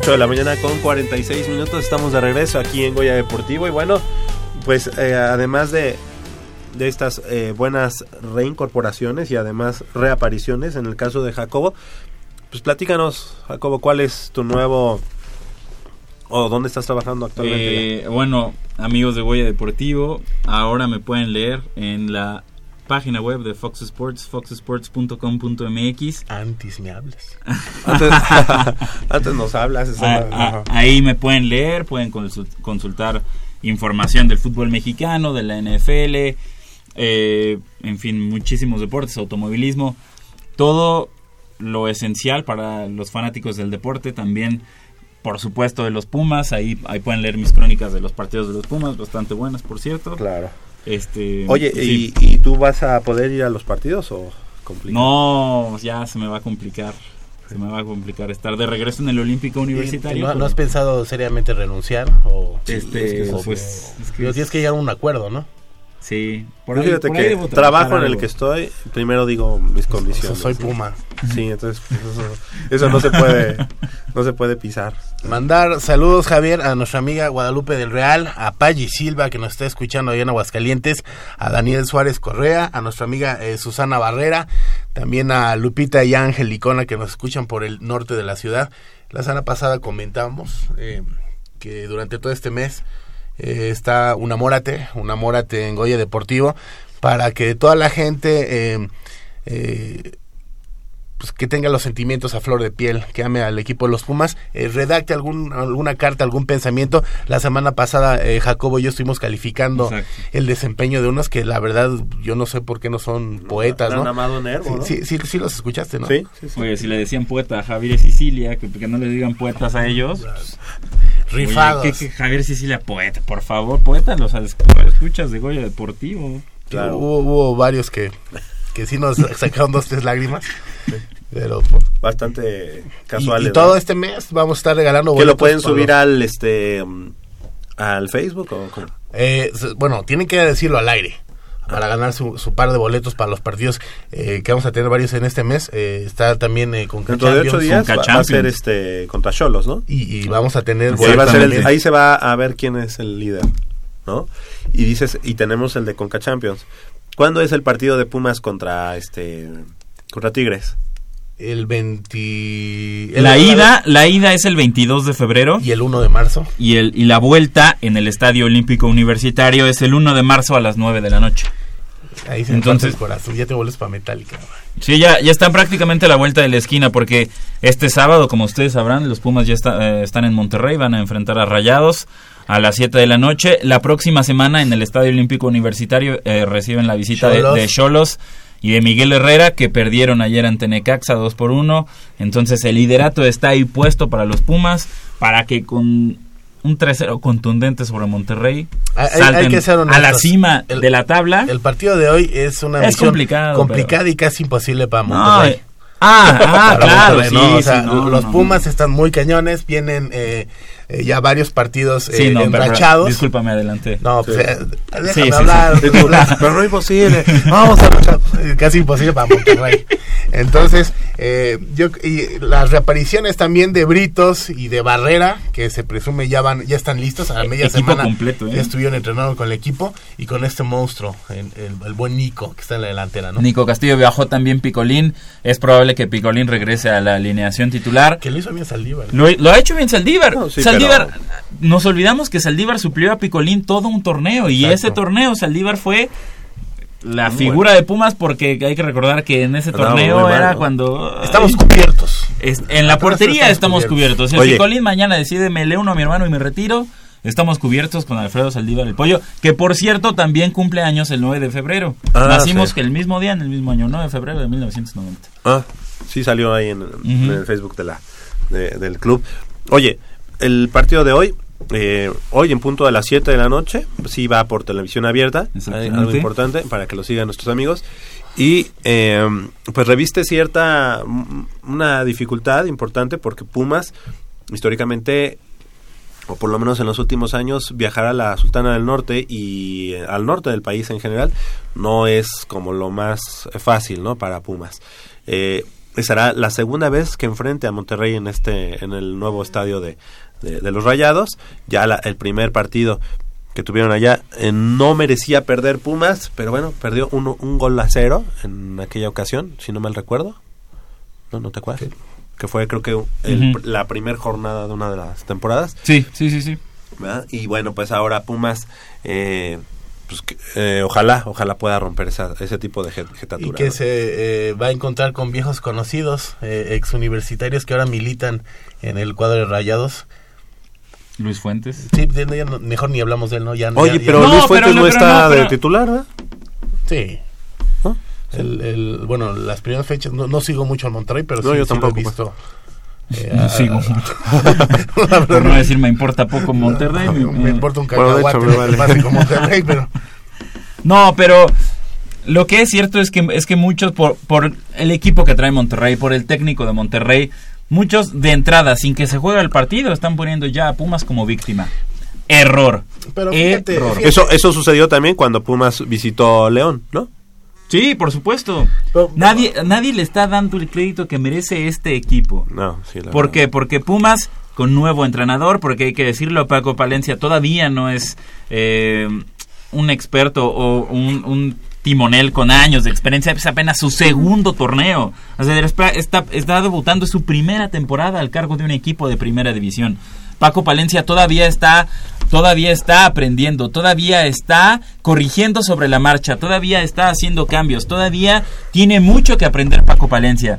8 de la mañana con 46 minutos. Estamos de regreso aquí en Goya Deportivo. Y bueno, pues eh, además de, de estas eh, buenas reincorporaciones y además reapariciones en el caso de Jacobo, pues platícanos, Jacobo, ¿cuál es tu nuevo o dónde estás trabajando actualmente? Eh, bueno, amigos de Goya Deportivo, ahora me pueden leer en la página web de Fox Sports, foxsports.com.mx. Antes me hablas. Antes, antes nos hablas. eso Ah, no- ah, ahí me pueden leer, pueden consul- consultar información del fútbol mexicano, de la NFL, eh, en fin, muchísimos deportes, automovilismo, todo lo esencial para los fanáticos del deporte, también por supuesto de los Pumas, ahí, ahí pueden leer mis crónicas de los partidos de los Pumas, bastante buenas por cierto. Claro. Este, Oye, sí. ¿y, ¿y tú vas a poder ir a los partidos o complicado? No, ya se me va a complicar. Se me va a complicar estar de regreso en el Olímpico Universitario. ¿No, has pensado seriamente renunciar? O, Este, o- pues, es que- Digo, tienes que llegar a un acuerdo, ¿no? Sí, Yo fíjate que trabajo en el que estoy, primero digo mis condiciones. soy Puma. Sí, entonces pues, eso, eso no se puede no se puede pisar. Mandar saludos, Javier, a nuestra amiga Guadalupe del Real, a Paggi Silva, que nos está escuchando allá en Aguascalientes, a Daniel Suárez Correa, a nuestra amiga eh, Susana Barrera, también a Lupita y Ángel Licona, que nos escuchan por el norte de la ciudad. La semana pasada comentamos eh, que durante todo este mes eh, está Unamórate, Unamórate en Goya Deportivo, para que toda la gente... eh, eh, pues, que tenga los sentimientos a flor de piel, que ame al equipo de los Pumas, eh, redacte algún, alguna carta, algún pensamiento. La semana pasada eh, Jacobo y yo estuvimos calificando Exacto. el desempeño de unos que la verdad yo no sé por qué no son poetas, ¿no? amado Nervo, ¿no? Sí, sí, sí los escuchaste, ¿no? Sí, sí, sí. Oye, si le decían poeta a Javier y Sicilia, que, que no le digan poetas a ellos. pues, Rifados. Oye, ¿qué- qué Javier y Sicilia, poeta, por favor, poeta, los es- escuchas de Goya Deportivo. Claro. Hubo, hubo varios que, que sí nos sacaron dos, tres lágrimas. Pero Bastante y, casual. y todo este mes vamos a estar regalando que lo pueden subir los- al este al Facebook o cómo? Eh, bueno, tienen que decirlo al aire para ganar su, su par de boletos para los partidos eh, que vamos a tener varios en este mes. Eh, está también eh, con Dentro de ocho días va, va a ser este contra Cholos, ¿no? y, y vamos a tener ahí, va a ser el- boletos ahí se va a ver quién es el líder, ¿no? Y dices y tenemos el de Conca Champions. ¿Cuándo es el partido de Pumas contra este contra Tigres? El 20 el- La ida, la ida es el 22 de febrero y el 1 de marzo. y, el, y la vuelta en el Estadio Olímpico Universitario es el 1 de marzo a las 9 de la noche. Ahí se Entonces- el corazón. Ya te vuelves para Metallica. Sí, ya, ya están prácticamente a la vuelta de la esquina porque este sábado, como ustedes sabrán, los Pumas ya está- eh, están en Monterrey, van a enfrentar a Rayados a las 7 de la noche. La próxima semana en el Estadio Olímpico Universitario eh, reciben la visita Xolos. de Cholos y de Miguel Herrera que perdieron ayer ante Necaxa 2 por 1. Entonces el liderato está ahí puesto para los Pumas para que con un 3-0 contundente sobre Monterrey Hay- salten hay que ser a la cima El- de la tabla. El partido de hoy es una Es misión complicado, complicada y casi imposible para Monterrey. eh, Ah, ah, claro, Monterrey, sí, ¿no? O sí, sea, no, los Pumas están muy cañones, vienen eh, eh, ya varios partidos eh, Sí, no, pero- enrachados. discúlpame, adelante. No, pues, Sí. eh, déjame Sí, sí, hablar, sí. hablar. pero no imposible. Vamos a luchar. Eh, Casi imposible para Monterrey. Entonces, eh, yo y las reapariciones también de Britos y de Barrera, que se presume ya van, ya están listos a la media Equipo semana. completo, ¿eh? Ya estuvieron entrenando con el equipo y con este monstruo, el, el- el buen Nico, que está en la delantera, ¿no? Nico Castillo viajó también Picolín. Es probable que Picolín regrese a la alineación titular. Que lo hizo bien Saldívar. Lo, lo ha hecho bien Saldívar. sí, Saldívar, pero- nos olvidamos que Saldívar suplió a Picolín todo un torneo y Exacto. ese torneo Saldívar fue la Muy figura de Pumas porque hay que recordar que en ese torneo mal, era ¿no? cuando Estamos cubiertos. es- en la portería estamos estamos cubiertos. Si. Picolín mañana decide me le uno a mi hermano y me retiro, estamos cubiertos con Alfredo Saldívar el pollo, que por cierto también cumple años el 9 de febrero. Ah, Nacimos sí. el mismo día en el mismo año, 9 de febrero de 1990. Ah, sí salió ahí en, en el Facebook de la de- del club. Oye, el partido de hoy, eh, hoy en punto de las 7 de la noche, sí va por televisión abierta, algo importante para que lo sigan nuestros amigos. Y eh, pues reviste cierta, mm, una dificultad importante porque Pumas, históricamente, o por lo menos en los últimos años, viajar a la Sultana del Norte y eh, al norte del país en general no es como lo más fácil, ¿no? Para Pumas. Eh, será la segunda vez que enfrente a Monterrey en este, en el nuevo estadio de, de, de los Rayados. Ya la- el primer partido que tuvieron allá eh, no merecía perder Pumas, pero bueno, perdió uno, un gol a cero en aquella ocasión, si no mal recuerdo. No, no te acuerdas. Que fue creo que el- la primera jornada de una de las temporadas. Sí, sí, sí, sí. ¿verdad? Y bueno, pues ahora Pumas, eh, pues, que- eh, ojalá, ojalá pueda romper esa, ese tipo de jet- Y jetatura. que ¿no? se eh, va a encontrar con viejos conocidos, eh, ex universitarios que ahora militan en el cuadro de Rayados. Luis Fuentes. Sí, de- ya no- mejor ni hablamos de él, ¿no? Ya, Oye, ya- ya- pero Luis Fuentes no, está de titular, ¿verdad? Sí. El, el- bueno, las primeras fechas, no, no sigo mucho al Monterrey, pero No, sí, yo sí lo he tampoco, visto. eh, No a- sigo a- mucho. Por no decir me importa poco Monterrey. me, me importa un Bueno, de hecho, cacahuate lo que vale. con Monterrey, pero... No, pero lo que es cierto es que es que muchos por por el equipo que trae Monterrey, por el técnico de Monterrey, muchos de entrada sin que se juegue el partido están poniendo ya a Pumas como víctima. Error. Pero Error. Eso, eso sucedió también cuando Pumas visitó León, ¿no? Sí, por supuesto. nadie, nadie le está dando el crédito que merece este equipo. No, sí, la ¿Por verdad. qué? Porque Pumas, con nuevo entrenador, porque hay que decirlo, Paco Palencia todavía no es eh, un experto o un, un timonel con años de experiencia, es apenas su segundo torneo. Está, está debutando su primera temporada al cargo de un equipo de primera división. Paco Palencia todavía está todavía está aprendiendo, todavía está corrigiendo sobre la marcha, todavía está haciendo cambios, todavía tiene mucho que aprender Paco Palencia.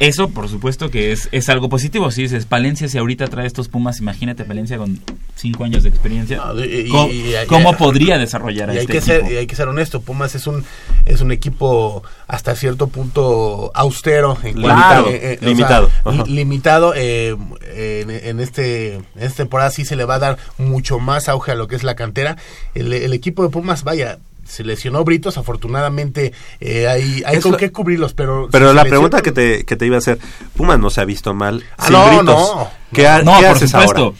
Eso, por supuesto, que es, es algo positivo. Si dices, Palencia, si ahorita trae estos Pumas, imagínate Palencia con cinco años de experiencia. No, y- ¿Cómo, y- y- cómo y- podría desarrollar y hay este que equipo? ser y hay que ser honesto Pumas es un es un equipo hasta cierto punto austero en Limitado, cuanto- eh, eh, o sea, limitado, limitado eh, en, en este en esta temporada sí se le va a dar mucho más auge a lo que es la cantera el, el equipo de Pumas vaya se lesionó Britos afortunadamente eh, hay, hay con lo- qué cubrirlos pero Pero la pregunta que te, que te iba a hacer, Pumas no se ha visto mal. Ah, sin no, Britos. no. ¿Qué, ha- No, qué por haces supuesto. ahora?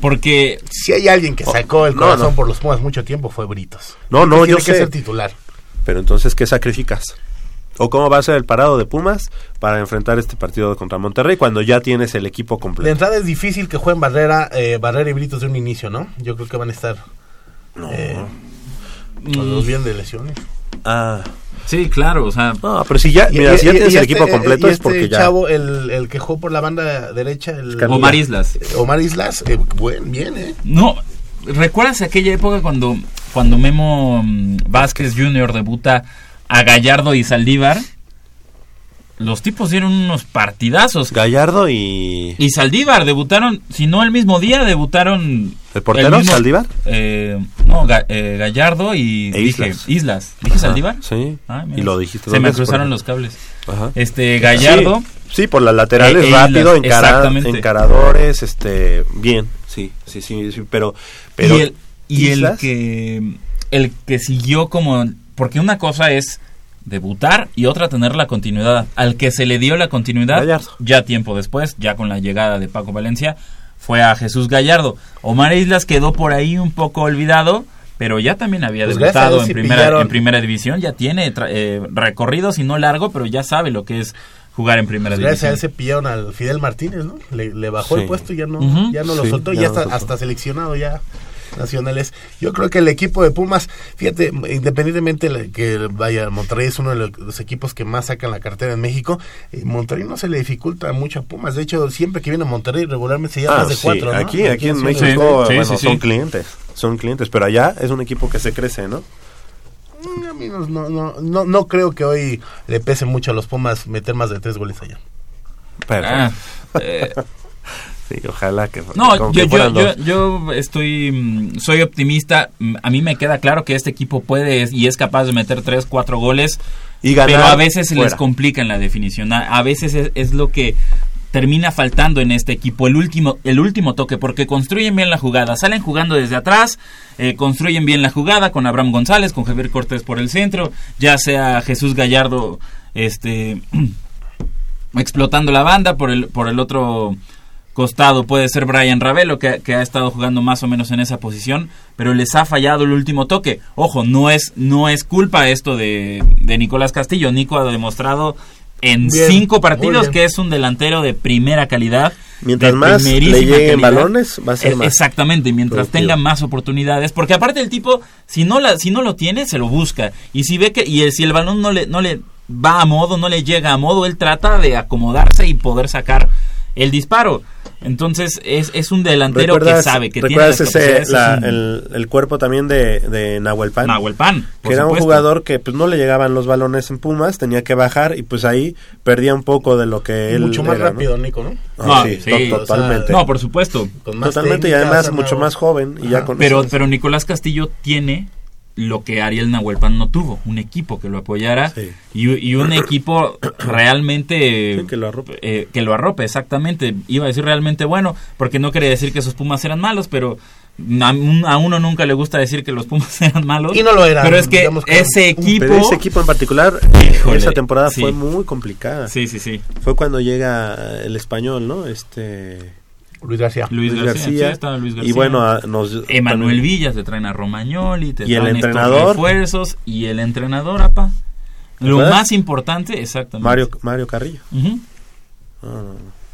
Porque si hay alguien que sacó el No, corazón no. por los Pumas mucho tiempo fue Britos No, no, Tiene yo que sé. ser titular Pero entonces, ¿qué sacrificas? ¿O cómo va a ser el parado de Pumas para enfrentar este partido contra Monterrey cuando ya tienes el equipo De completo? entrada es difícil que jueguen Barrera, eh, Barrera y Britos de un inicio, ¿no? Yo creo que van a estar. eh, los dos bien de lesiones. Ah. Sí, claro, o sea. No, pero si ya, mira, si ya tienes el este- equipo completo y es este porque ya. chavo, el, el que jugó por la banda derecha, el. Omar Islas. Omar Islas, eh, buen, bien, ¿eh? No, ¿recuerdas aquella época cuando, cuando Memo mm, Vázquez Jr. debuta a Gallardo y Saldívar? Los tipos dieron unos partidazos. Gallardo y. Y Saldívar debutaron, si no el mismo día, debutaron. ¿El portero, mismo- Saldívar? Eh, no, Ga- eh, Gallardo y E dije, Islas. Islas. ¿Dije Ajá, Saldívar? sí. Ah. Y lo dijiste Se me cruzaron los cables. Ajá. Este, Gallardo. Sí, sí, por las laterales, E- rápido, encara- exactamente. encaradores, este, bien, sí, sí, sí, sí, pero, pero y el, y el que el que siguió como porque una cosa es debutar y otra tener la continuidad. Al que se le dio la continuidad, Gallardo. ya tiempo después, ya con la llegada de Paco Valencia, fue a Jesús Gallardo. Omar Islas quedó por ahí un poco olvidado, pero ya también había Pues debutado en primera, pillaron. en primera división, ya tiene eh, recorrido, si no largo, pero ya sabe lo que es jugar en primera Pues gracias a división. él se pillaron al Fidel Martínez, ¿no? Le, le bajó Sí. el puesto y ya no, ya no lo Sí, soltó, ya ya no está soltó. hasta seleccionado ya nacionales. Yo creo que el equipo de Pumas, fíjate, independientemente de que vaya, Monterrey es uno de los, equipos que más sacan la cartera en México, eh, Monterrey no se le dificulta mucho a Pumas. De hecho, siempre que viene a Monterrey regularmente se lleva Ah, más de sí, cuatro, ¿no? Aquí, aquí en México, Sí, bueno, sí, sí. son clientes, son clientes, pero allá es un equipo que se crece, ¿no? Mm, A mí no, no, no, no, no creo que hoy le pese mucho a los Pumas meter más de tres goles allá. Pero, Ah, eh, sí, ojalá que No, yo, que yo, yo, yo estoy, mm, soy optimista. Mm, A mí me queda claro que este equipo puede y es capaz de meter 3, 4 goles, y ganar pero a veces se les complica en la definición. A, a veces es, es lo que termina faltando en este equipo, el último, el último toque, porque construyen bien la jugada, salen jugando desde atrás, eh, construyen bien la jugada con Abraham González, con Javier Cortés por el centro, ya sea Jesús Gallardo, este explotando la banda por el, por el otro costado puede ser Brian Ravelo que, que ha estado jugando más o menos en esa posición pero les ha fallado el último toque. Ojo no es no es culpa esto de, de Nicolás Castillo. Nico ha demostrado en Bien, cinco partidos que es un delantero de primera calidad Mientras de más le lleguen calidad. balones, va a ser Eh, más exactamente mientras productivo. tenga más oportunidades porque aparte el tipo si no la si no lo tiene se lo busca. Y si ve que y el- si el balón no le no le va a modo no le llega a modo él trata de acomodarse y poder sacar el disparo entonces es, es un delantero que ¿Recuerdas- sabe que tiene recuerdas las ese, la- es un el, el cuerpo también de, de Nahuel Pan? Nahuel Pan, que era un jugador que pues no le llegaban los balones en Pumas, tenía que bajar y pues ahí perdía un poco de lo que él Mucho más era, ¿no? rápido, Nico, ¿no? Ah, No, sí, sí, to- o totalmente. no por supuesto Con más totalmente y técnica, además o sea, mucho no- más joven y ya con pero pero Nicolás Castillo tiene lo que Ariel Nahuelpan no tuvo, un equipo que lo apoyara Sí. y, y un equipo realmente Sí, que lo arrope. eh, que lo arrope, exactamente. Iba a decir realmente bueno, porque no quería decir que sus Pumas eran malos, pero a, a uno nunca le gusta decir que los Pumas eran malos. Y no lo eran, Pero es que, ese equipo... pero ese equipo en particular Híjole, esa temporada sí. fue muy complicada Sí, sí, sí. fue cuando llega el español no este Luis García. Luis, Luis García, García. sí, estaba Luis García. y bueno a- nos Emanuel Villas le traen a Romagnoli, te ¿Y el traen estos entrenador? refuerzos y el entrenador, apa. Lo ¿Recuerdas? más importante, exactamente. Mario Mario Carrillo Ujú. Ah,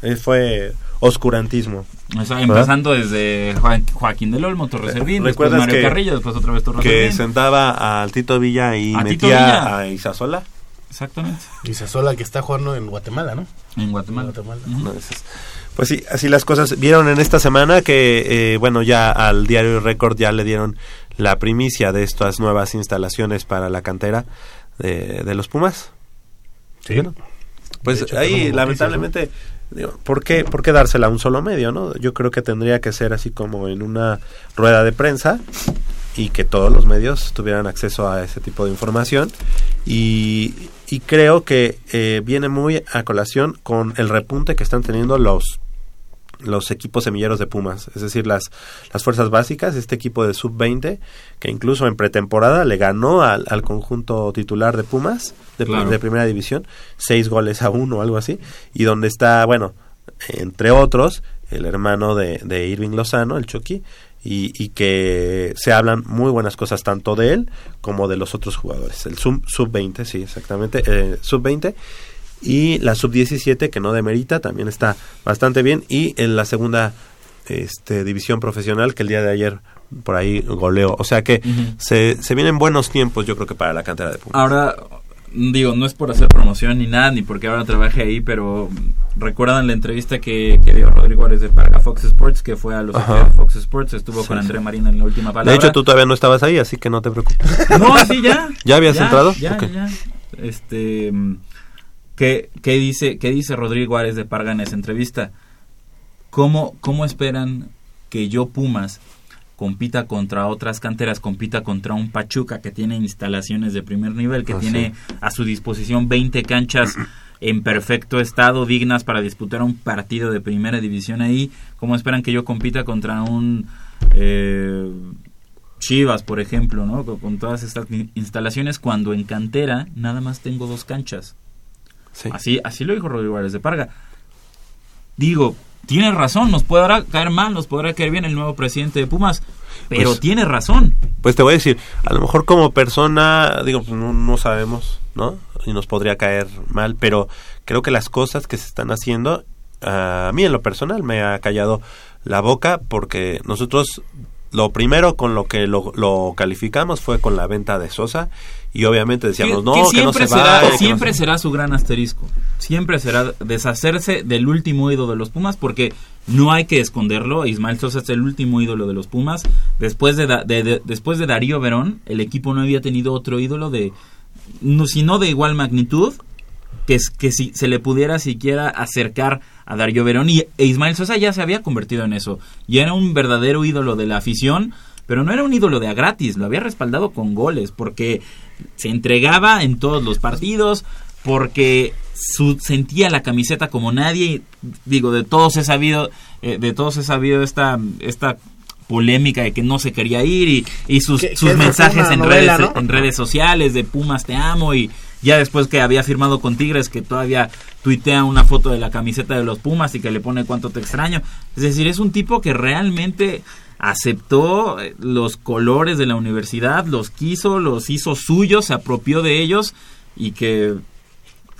eh, fue oscurantismo O sea, empezando desde Joa- Joaquín del Olmo, Torres Servín, después ¿Recuerdas Mario que- Carrillo, después otra vez Torres que Servín. sentaba al Tito Villa y A metía Villa. a Isasola Exactamente. Y Sasola que está jugando en Guatemala, ¿no? En Guatemala. En Guatemala. Ujú. No, esas- Pues sí, así las cosas. Vieron en esta semana que, eh, bueno, ya al diario Record ya le dieron la primicia de estas nuevas instalaciones para la cantera de, de los Pumas. Sí. Pues De hecho, ahí, lamentablemente, digo, ¿por, qué, ¿por qué dársela a un solo medio, no? Yo creo que tendría que ser así como en una rueda de prensa y que todos los medios tuvieran acceso a ese tipo de información y, y creo que eh, viene muy a colación con el repunte que están teniendo los los equipos semilleros de Pumas, es decir, las, las fuerzas básicas, este equipo de sub-20, que incluso en pretemporada le ganó al, al conjunto titular de Pumas, de, Claro. de primera división, seis goles a uno o algo así, y donde está, bueno, entre otros, el hermano de, de Irving Lozano, el Chucky, y, y que se hablan muy buenas cosas tanto de él como de los otros jugadores. El sub- sub-20, sí, exactamente, eh, sub-20 y la sub-17 que no demerita también está bastante bien y en la segunda este, división profesional que el día de ayer por ahí goleó. O sea que se, se vienen buenos tiempos yo creo que para la cantera de Pumas. Ahora, digo, no es por hacer promoción ni nada, ni porque ahora trabaje ahí, pero recuerdan la entrevista que, que dio Rodrigo Árez de Parga Fox Sports, que fue a los Ajá. Fox Sports, estuvo Sí, con sí. André Marina en la última palabra. de hecho tú todavía no estabas ahí, así que no te preocupes. No, sí, ya. ¿Ya habías entrado? Ya, ya. Este, ¿qué, qué dice, ¿Qué dice Rodrigo Árez de Parga en esa entrevista? ¿Cómo, ¿Cómo esperan que yo, Pumas, compita contra otras canteras, compita contra un Pachuca que tiene instalaciones de primer nivel, que Ah, tiene a su disposición 20 canchas en perfecto estado, dignas para disputar un partido de primera división ahí? ¿Cómo esperan que yo compita contra un... eh, Chivas, por ejemplo, ¿no? Con, con todas estas in- instalaciones, cuando en cantera nada más tengo dos canchas. Así, así lo dijo Rodrigo Álvarez de Parga. Digo, tiene razón, nos podrá caer mal, nos podrá caer bien el nuevo presidente de Pumas, pero Pues- tiene razón. Pues te voy a decir, a lo mejor como persona, digo, pues no, no sabemos, ¿no? Y nos podría caer mal, pero creo que las cosas que se están haciendo, a mí en lo personal me ha callado la boca porque nosotros lo primero con lo que lo, lo calificamos fue con la venta de Sosa y obviamente decíamos, Que- no, que que, no siempre se será, vaya, que no siempre se- será su gran asterisco. Siempre será deshacerse del último ídolo de los Pumas, porque no hay que esconderlo. Ismael Sosa es el último ídolo de los Pumas. Después de, de- de- después de Darío Verón, el equipo no había tenido otro ídolo de, no, si no de igual magnitud, que, es- que si se le pudiera siquiera acercar a Darío Verón. Y e Ismael Sosa ya se había convertido en eso. Ya era un verdadero ídolo de la afición, pero no era un ídolo de a gratis, lo había respaldado con goles, porque se entregaba en todos los partidos, porque su- sentía la camiseta como nadie. Digo, de todos he sabido, eh, de todos he sabido esta, esta polémica de que no se quería ir y, y sus, Que- sus que mensajes en novela, redes, ¿no? en redes sociales de Pumas te amo y ya después que había firmado con Tigres que todavía tuitea una foto de la camiseta de los Pumas y que le pone cuánto te extraño. Es decir, es un tipo que realmente aceptó eh, los colores de la universidad, los quiso, los hizo suyos, se apropió de ellos y que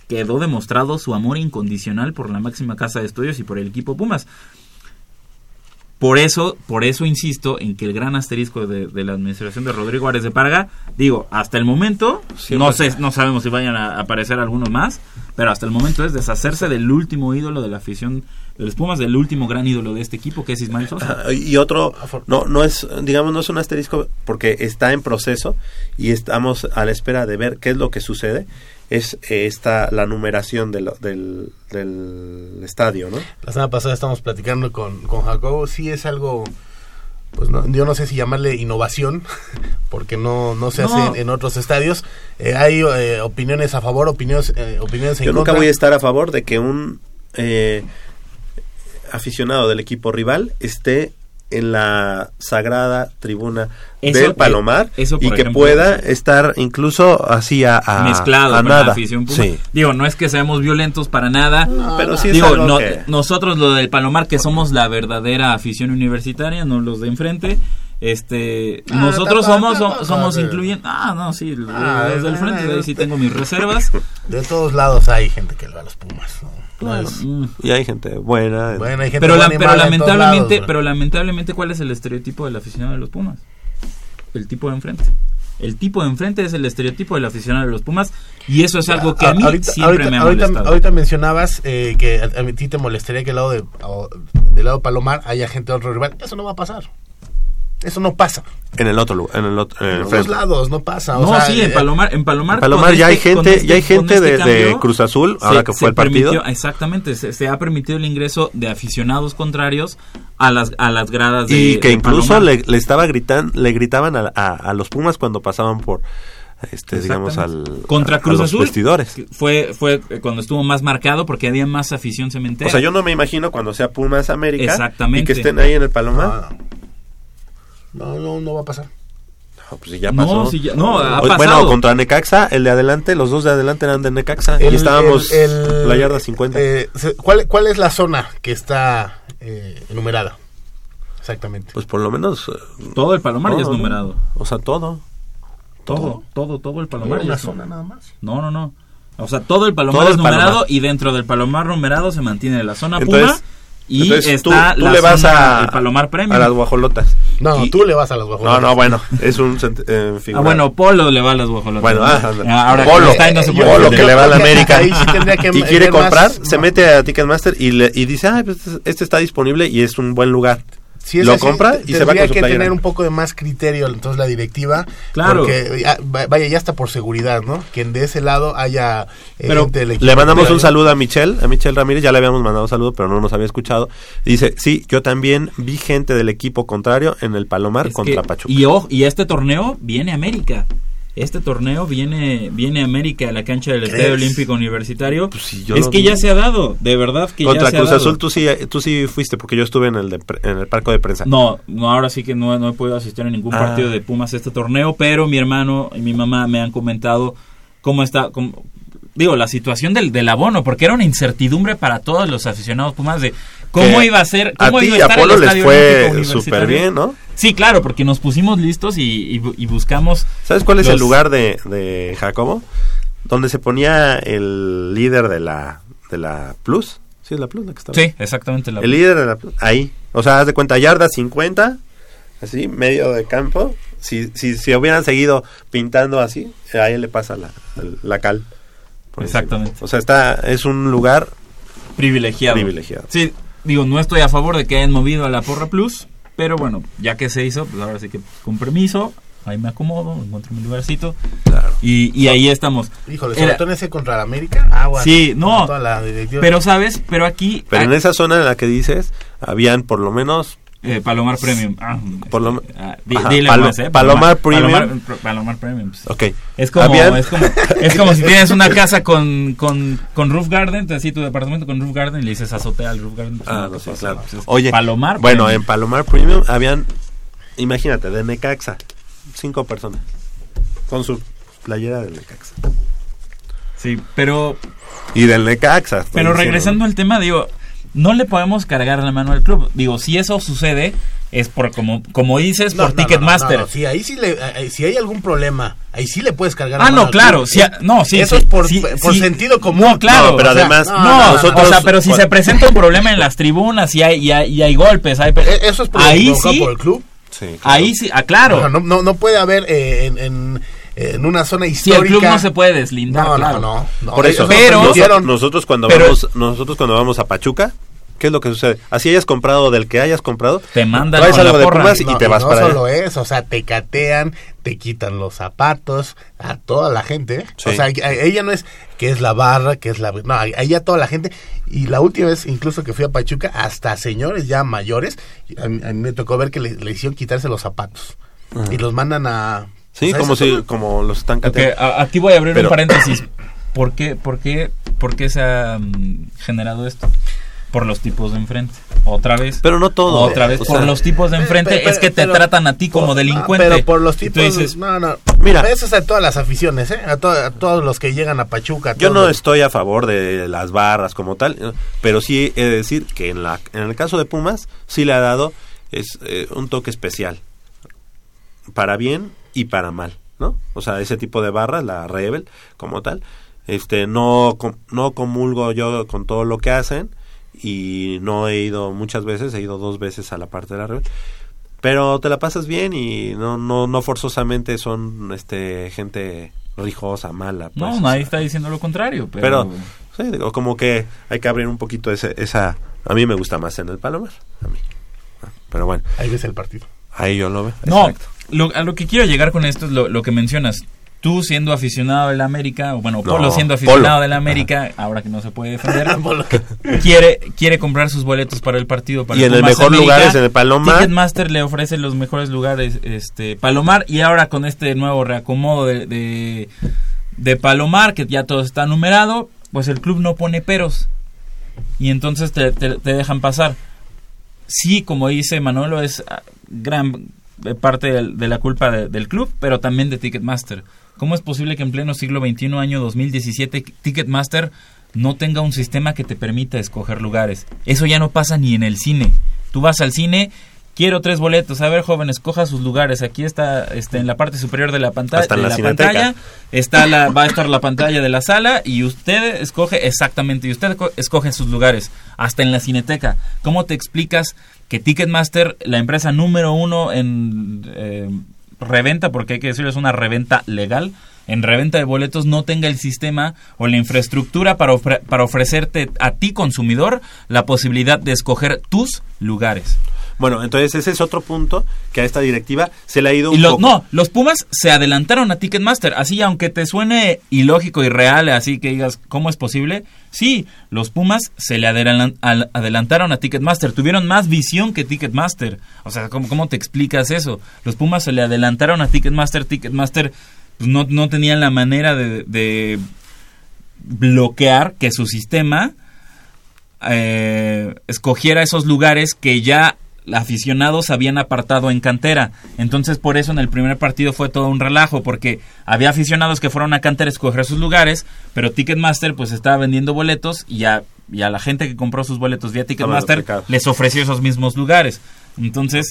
quedó demostrado su amor incondicional por la máxima casa de estudios y por el equipo Pumas. Por eso, por eso insisto en que el gran asterisco de, de la administración de Rodrigo Árez de Parga, digo, hasta el momento, no sé, no sabemos si vayan a aparecer algunos más, pero hasta el momento es deshacerse del último ídolo de la afición de los Pumas, del último gran ídolo de este equipo, que es Ismael Sosa. Ah, y otro no no es digamos no es un asterisco porque está en proceso y estamos a la espera de ver qué es lo que sucede es eh, esta la numeración de lo- del, del estadio no La semana pasada estamos platicando con, con Jacobo. Sí es algo, pues no, yo no sé si llamarle innovación, porque no, no se No. hace en, en otros estadios. Eh, hay eh, opiniones a favor, opiniones, eh, opiniones en yo nunca contra. voy a estar a favor de que un eh, aficionado del equipo rival esté en la sagrada tribuna Eso, del eh, Palomar eso, y que ejemplo, pueda estar incluso así a, a- mezclado a con nada la afición. Sí. Digo, no es que seamos violentos para nada. pero sí es Digo, algo no- que- nosotros lo del Palomar que somos la verdadera afición universitaria, no los de enfrente. Este, Ah, nosotros somos tampoco, somos sí. incluyendo, ah, no, sí, los, Ah, los del eh, frente, de ahí sí eh, tengo mis reservas. De todos lados hay gente que le va a los Pumas. ¿no? No Claro. es- Mm. y hay gente buena Bueno, hay gente pero, buena lamentablemente, lados, pero lamentablemente, ¿cuál es el estereotipo del aficionado de los Pumas? El tipo de enfrente. El tipo de enfrente es el estereotipo del aficionado de los Pumas y eso es algo que a mí ahorita, siempre ahorita- me ha ahorita- molestado. ahorita mencionabas eh, que a, a ti te molestaría que al lado de, o- del lado Palomar haya gente de otro rival. Eso no va a pasar. Eso no pasa. en el otro lugar en el otro en el En los lados no pasa. o no, sea, sí, en eh, Palomar, en Palomar, En Palomar con ya hay este- gente- este- ya hay gente este de- Cruz Azul, se- ahora que fue el partido. permitió- exactamente, se, se ha permitido el ingreso de aficionados contrarios a las a las gradas de y que de incluso le, le estaba gritan le gritaban a, a- a los Pumas cuando pasaban por este digamos al contra a- a Cruz los Azul vestidores fue fue cuando estuvo más marcado porque había más afición cementera. o sea yo no me imagino cuando sea Pumas América Exactamente. y que estén ahí en el Palomar No, no, no va a pasar. No, pues si ya No, pasó. sí, ya- no, ha O- Bueno, pasado. contra Necaxa, el de adelante, los dos de adelante eran de Necaxa. y estábamos el- el- la yarda 50. eh, ¿cuál, ¿Cuál es la zona que está eh, enumerada? Exactamente. pues por lo menos. eh, Todo el Palomar ya es ¿no? numerado. O sea, todo. Todo, todo, todo el Palomar. Una ya es- zona nada más. No, no, no. O sea, todo el Palomar Todo es el numerado Palomar. y dentro del Palomar numerado se mantiene la zona Entonces- Puma y entonces tú- está tú la le vas zona a, Palomar Premium. a las guajolotas. No, Y- tú le vas a las guajolotas. No, no, bueno, es un eh, Ah, bueno, Polo le va a las guajolotas. Bueno, ¿no? ah, anda. ahora Polo, no está y no se eh, puede Polo que le va a la América Ahí sí tendría que y quiere ver más- comprar, se mete a Ticketmaster y, le, y dice, ah, pues este está disponible y es un buen lugar. Si es lo así, compra y se va tendría con su que playera. tener un poco de más criterio entonces la directiva Claro. porque va- vaya ya está por seguridad no que de ese lado haya eh, Pero gente del equipo le mandamos un saludo a Michelle, a Michelle Ramírez, ya le habíamos mandado un saludo, pero no nos había escuchado. Dice, sí, yo también vi gente del equipo contrario en el Palomar Es contra que- Pachuca. y, ojo, y este torneo viene América. Este torneo viene viene América a la cancha del. Estadio Olímpico Universitario. yo es no que vi. ya se ha dado, de verdad que Contra ya se Cruz ha dado. Azul tú sí, tú sí fuiste porque yo estuve en el, de en el parco de prensa. No, no, ahora sí que no, no he podido asistir a ningún Ah. partido de Pumas este torneo, pero mi hermano y mi mamá me han comentado cómo está, cómo- digo, la situación del, del abono, porque era una incertidumbre para todos los aficionados Pumas de cómo Que iba a ser, a cómo ti iba a estar Polo el les fue súper bien, ¿no? Sí, claro, porque nos pusimos listos y, y bu- y buscamos. ¿Sabes cuál es los- el lugar de, de Jacobo? Donde se ponía el líder de la, de la Plus. Sí, es la Plus la que estaba. Sí, exactamente. La El líder de la Plus. Ahí. O sea, haz de cuenta, yarda 50. Así, medio de campo. Si, si, si hubieran seguido pintando así, a él le pasa la, la cal. Exactamente. O sea, está, es un lugar privilegiado. privilegiado. Sí, digo, no estoy a favor de que hayan movido a la Porra Plus, pero bueno, ya que se hizo, pues ahora sí que con permiso, ahí me acomodo, encuentro mi lugarcito. Y, y ahí estamos. Híjole, Era- sobre todo en ese contra la América, agua. Sí, no. Toda la directiva. Pero sabes, pero aquí Pero ah, en esa zona en la que dices, habían por lo menos... eh, Palomar Premium. Ah, ah, di- Ajá, dile Palo- más, eh, Palomar Premium. Palomar, Palomar Premium. pues. Ok. Es como, es como, es como si tienes una casa con, con, con roof garden, así tu departamento con roof garden y le dices azotea al roof garden. pues, Ah, no. Pues es Oye, Palomar. bueno, Premium. en Palomar Premium habían, imagínate, de Necaxa, cinco personas, con su playera del Necaxa. Sí, pero Y del Necaxa. Pero diciendo, regresando al tema, digo, no le podemos cargar la mano al club. Digo, si eso sucede, es por, como, como dices, No, por no, no, Ticketmaster. no, no, sí, ahí sí le, eh, si hay algún problema, ahí sí le puedes cargar. Ah, la mano no, al claro, club. ah, no, sí, Eso sí, es por, sí, por sí. sentido común. No, claro. No, pero O sea, además, no, No, nosotros- o sea, pero si se presenta un problema en las tribunas y hay, y hay, y hay golpes, hay E- Eso es por, ahí por el club. Sí, claro. ahí sí, ah, claro. O sea, no, no, no puede haber eh, en, en, en una zona si histórica. el club no se puede deslindar, No, claro. no, no, no. Por eso, pero- nosotros cuando pero- vamos, nosotros cuando vamos a Pachuca, ¿qué es lo que sucede? Así hayas comprado del que hayas comprado, Te mandan traes con algo la de porra. Pumas y No, te vas no para solo allá. eso, o sea, te catean, te quitan los zapatos, a toda la gente. Sí. O sea, ella no es que es la barra, que es la... No, a ella toda la gente. Y la última vez, incluso que fui a Pachuca, hasta señores ya mayores, a mí, a mí me tocó ver que le, le hicieron quitarse los zapatos. Y los mandan a... Sí, o sea, como si, todo- como los están Ok, cateando. a- aquí voy a abrir Pero- un paréntesis. ¿Por qué, por qué, por qué se ha mm, generado esto? Por los tipos de enfrente. Otra vez. Pero no todo. Otra vez. O por sea, los tipos de enfrente Pero- es que te pero- tratan a ti como por- delincuente. pero por los tipos... dices, no, no. Mira. Eso es a todas las aficiones, ¿eh? A, to- a todos los que llegan a Pachuca. a Yo no los- estoy a favor de las barras como tal, eh, pero sí he de decir que en, la, en el caso de Pumas sí le ha dado es, eh, un toque especial, para bien y para mal, ¿no? O sea, ese tipo de barras, la Rebel como tal, este no, com- no comulgo yo con todo lo que hacen y no he ido muchas veces, he ido dos veces a la parte de la Rebel. Pero te la pasas bien y no no no forzosamente son este gente rijosa, mala. pues, no, o nadie sea. está diciendo lo contrario. Pero, Pero, sí, digo, como que hay que abrir un poquito ese, esa... A mí me gusta más en el Palomar. A mí. Ah, Pero bueno, Ahí ves el partido. ahí yo lo veo. no, Exacto. Lo, a lo que quiero llegar con esto es lo, lo que mencionas. Tú siendo aficionado del América, o bueno, No, Polo siendo aficionado del América, ahora que no se puede defender, quiere, quiere comprar sus boletos para el partido. Para Y en el mejor América. lugar es en el Palomar. Ticketmaster le ofrece los mejores lugares, este Palomar, y ahora con este nuevo reacomodo de, de, de Palomar, que ya todo está numerado, pues el club no pone peros. Y entonces te, te- te dejan pasar. Sí, como dice Manolo, es ah, gran parte del- de, la culpa de- del club, pero también de Ticketmaster. ¿Cómo es posible que en pleno siglo XXI, año 2017, Ticketmaster no tenga un sistema que te permita escoger lugares? Eso ya no pasa ni en el cine. Tú vas al cine, quiero tres boletos. A ver, joven, escoja sus lugares. Aquí está este, en la parte superior de la pantalla. Hasta en de la la pantalla está la, va a estar la pantalla de la sala y usted escoge exactamente, y usted co- escoge sus lugares, hasta en la cineteca. ¿Cómo te explicas que Ticketmaster, la empresa número uno en eh, reventa, porque hay que decirlo, es una reventa legal, en reventa de boletos no tenga el sistema o la infraestructura para, ofre- para ofrecerte a ti, consumidor, la posibilidad de escoger tus lugares? Bueno, entonces ese es otro punto que a esta directiva se le ha ido Y un poco. no, los Pumas se adelantaron a Ticketmaster. Así, aunque te suene ilógico y real, así que digas, ¿cómo es posible? Sí, los Pumas se le adelantaron a Ticketmaster. Tuvieron más visión que Ticketmaster. O sea, ¿cómo, ¿cómo te explicas eso? Los Pumas se le adelantaron a Ticketmaster. Ticketmaster pues, no, no tenían la manera de, de bloquear que su sistema eh, escogiera esos lugares que ya aficionados habían apartado en cantera. Entonces por eso en el primer partido fue todo un relajo, porque había aficionados que fueron a cantera a escoger sus lugares, pero Ticketmaster pues estaba vendiendo boletos y a, y a la gente que compró sus boletos vía Ticketmaster les ofreció esos mismos lugares. Entonces,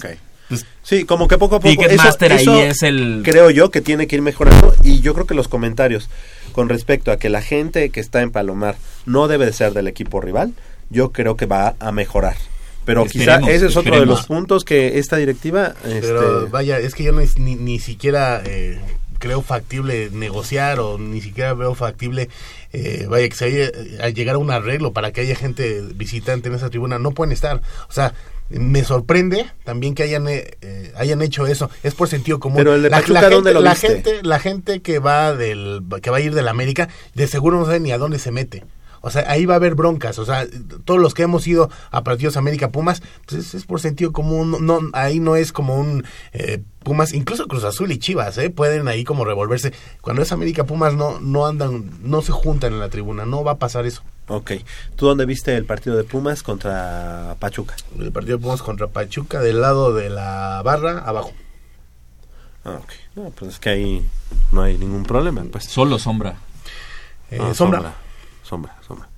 pues Sí, como que poco a poco. Ticketmaster eso- ahí eso es el... Creo yo que tiene que ir mejorando. Y yo creo que los comentarios con respecto a que la gente que está en Palomar no debe de ser del equipo rival, yo creo que va a mejorar. Pero quizá ese es otro de los puntos que esta directiva. Pero este, vaya, es que yo ni, ni, ni siquiera eh, creo factible negociar o ni siquiera veo factible, eh, vaya, que se haya, a llegar a un arreglo para que haya gente visitante en esa tribuna. No pueden estar. O sea, me sorprende también que hayan eh, eh, hayan hecho eso. Es por sentido común. Pero el de la, Pachuca, la ¿dónde gente, lo la viste? gente, la gente que va del que va a ir de la América, de seguro no sabe ni a dónde se mete. O sea, ahí va a haber broncas. O sea, todos los que hemos ido a partidos América Pumas, pues es, es por sentido común. No, ahí no es como un eh, Pumas, incluso Cruz Azul y Chivas, ¿eh? pueden ahí como revolverse. Cuando es América Pumas no, no andan, no se juntan en la tribuna. No va a pasar eso. Ok. ¿Tú dónde viste el partido de Pumas contra Pachuca? El partido de Pumas contra Pachuca del lado de la barra abajo. Ah, ok. No, pues es que ahí no hay ningún problema. Pues. Solo sombra. Eh, Ah, sombra. Sombra, sombra.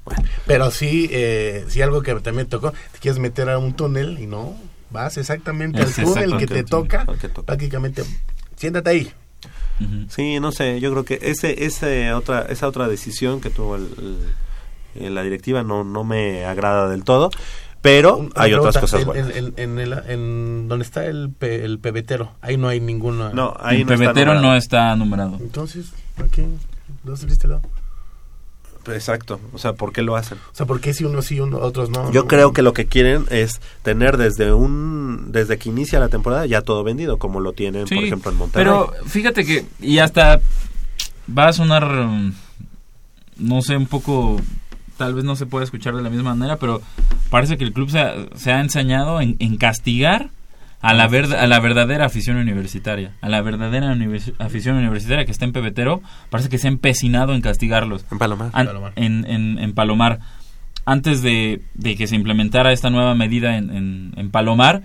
Pero sí, eh, sí algo que también tocó, te quieres meter a un túnel y no, vas exactamente Es al túnel que te toca, al que toca. prácticamente, siéntate ahí. Sí, no sé, yo creo que ese, ese otra, esa otra decisión que tuvo el- el- la directiva no, no me agrada del todo, pero hay otras cosas en, buenas. En, en, en el, en donde está el, pe- el pebetero, ahí no hay ninguna. No, ahí el no está pebetero numerado. no está numerado. Entonces, ¿por qué? ¿Dónde está este lado? Exacto, o sea, ¿por qué lo hacen? O sea, ¿por qué si uno sí, uno, otros no? Yo No. creo que lo que quieren es tener desde un desde que inicia la temporada ya todo vendido, como lo tienen, por ejemplo, en Monterrey. Pero fíjate que, y hasta va a sonar, mm, no sé, un poco, tal vez no se puede escuchar de la misma manera, pero parece que el club se ha, se ha ensañado en, en castigar a la, verd- a la verdadera afición universitaria, a la verdadera univers- afición universitaria que está en Pebetero, parece que se ha empecinado en castigarlos. En Palomar. An- Palomar. En, en- en Palomar. Antes de, de que se implementara esta nueva medida en, en- en Palomar,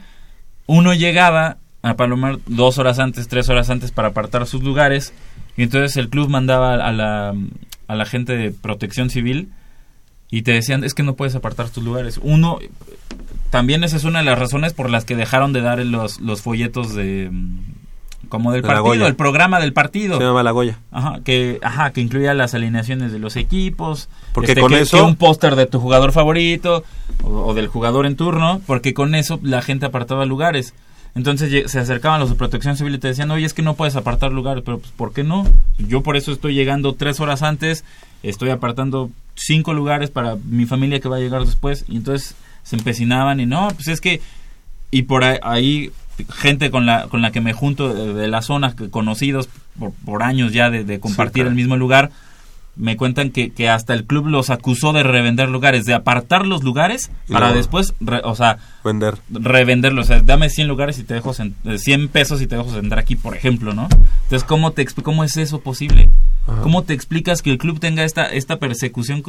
uno llegaba a Palomar dos horas antes, tres horas antes para apartar sus lugares y entonces el club mandaba a la, a la gente de protección civil y te decían es que no puedes apartar tus lugares. Uno, también esa es una de las razones por las que dejaron de dar los, los folletos de mm, como del la partido, Goya. el programa del partido. Se llama La Goya. Ajá, que, ajá, que incluía las alineaciones de los equipos. Porque este, con que- eso- que un póster de tu jugador favorito o, o del jugador en turno, porque con eso la gente apartaba lugares. Entonces se acercaban los de protección civil y te decían, oye, es que no puedes apartar lugares, pero pues, ¿por qué no? Yo por eso estoy llegando tres horas antes, estoy apartando cinco lugares para mi familia que va a llegar después, y entonces se empecinaban y no, pues es que, y por ahí, gente con la, con la que me junto de, de la zona, conocidos por, por años ya de, de compartir claro. el mismo lugar, me cuentan que, que hasta el club los acusó de revender lugares, de apartar los lugares Y para luego- después, re- o sea, Vender. revenderlos. O sea, dame 100 lugares y te dejo sen- eh, 100 pesos y te dejo sentar aquí, por ejemplo, ¿no? Entonces, ¿cómo, te, cómo es eso posible? Ajá. ¿Cómo te explicas que el club tenga esta, esta persecución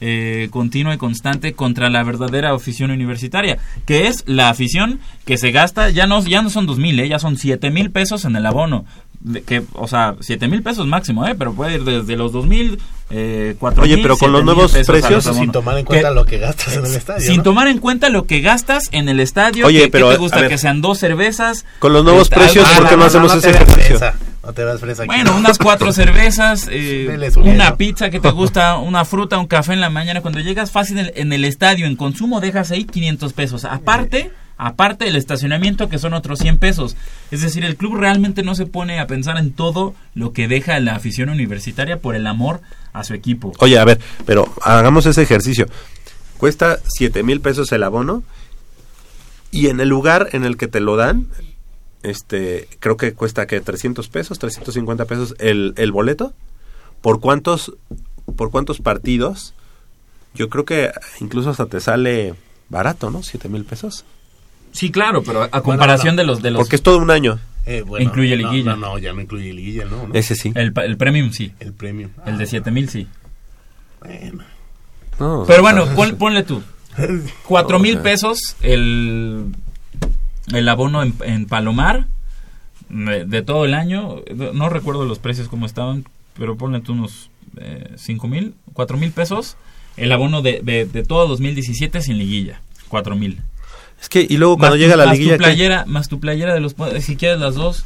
eh, continua y constante contra la verdadera afición universitaria? Que es la afición que se gasta, ya no, ya no son dos mil, ¿eh? ya son siete mil pesos en el abono. De- que, o sea, siete mil pesos máximo, ¿eh? pero puede ir desde los dos mil, eh, cuatro Oye, pero con los nuevos precios, Sin tomar en Que- cuenta lo que gastas en el estadio. sin ¿no? tomar en cuenta lo que gastas en el estadio, Oye, que, que pero, te a gusta ver. que sean dos cervezas. Con los nuevos Este, precios, algo- ¿por qué no hacemos te ese ejercicio? fresa, no te veas fresa aquí. Bueno, unas cuatro cervezas, eh, una pizza que te gusta, una fruta, un café en la mañana. Cuando llegas fácil en, en el estadio, en consumo, dejas ahí 500 pesos. Aparte, aparte el estacionamiento, que son otros 100 pesos. Es decir, el club realmente no se pone a pensar en todo lo que deja la afición universitaria por el amor a su equipo. Oye, a ver, pero hagamos ese ejercicio. Cuesta 7 mil pesos el abono y en el lugar en el que te lo dan, este, creo que cuesta que 300 pesos, 350 pesos el, el boleto. ¿Por cuántos, por cuántos partidos? Yo creo que incluso hasta te sale barato, ¿no? 7 mil pesos. Sí, claro, pero a, comparación de los de los Porque es todo un año. Eh, bueno, incluye no, liguilla. No, no, ya no incluye liguilla, ¿no? ¿no? Ese sí. El, el premium sí. El premium. El de 7000 sí. Bueno. No, Pero bueno, pon- ponle tú. Cuatro mil pesos el, el abono en, en Palomar de, de todo el año. No, no recuerdo los precios como estaban, pero ponle tú unos eh, cinco mil, cuatro mil pesos. El abono de, de, de todo 2017 sin liguilla. Cuatro mil. Es que, y luego cuando Más llega tu- la más liguilla... Tu ¿qué? playera, más tu playera de los... Si quieres las dos.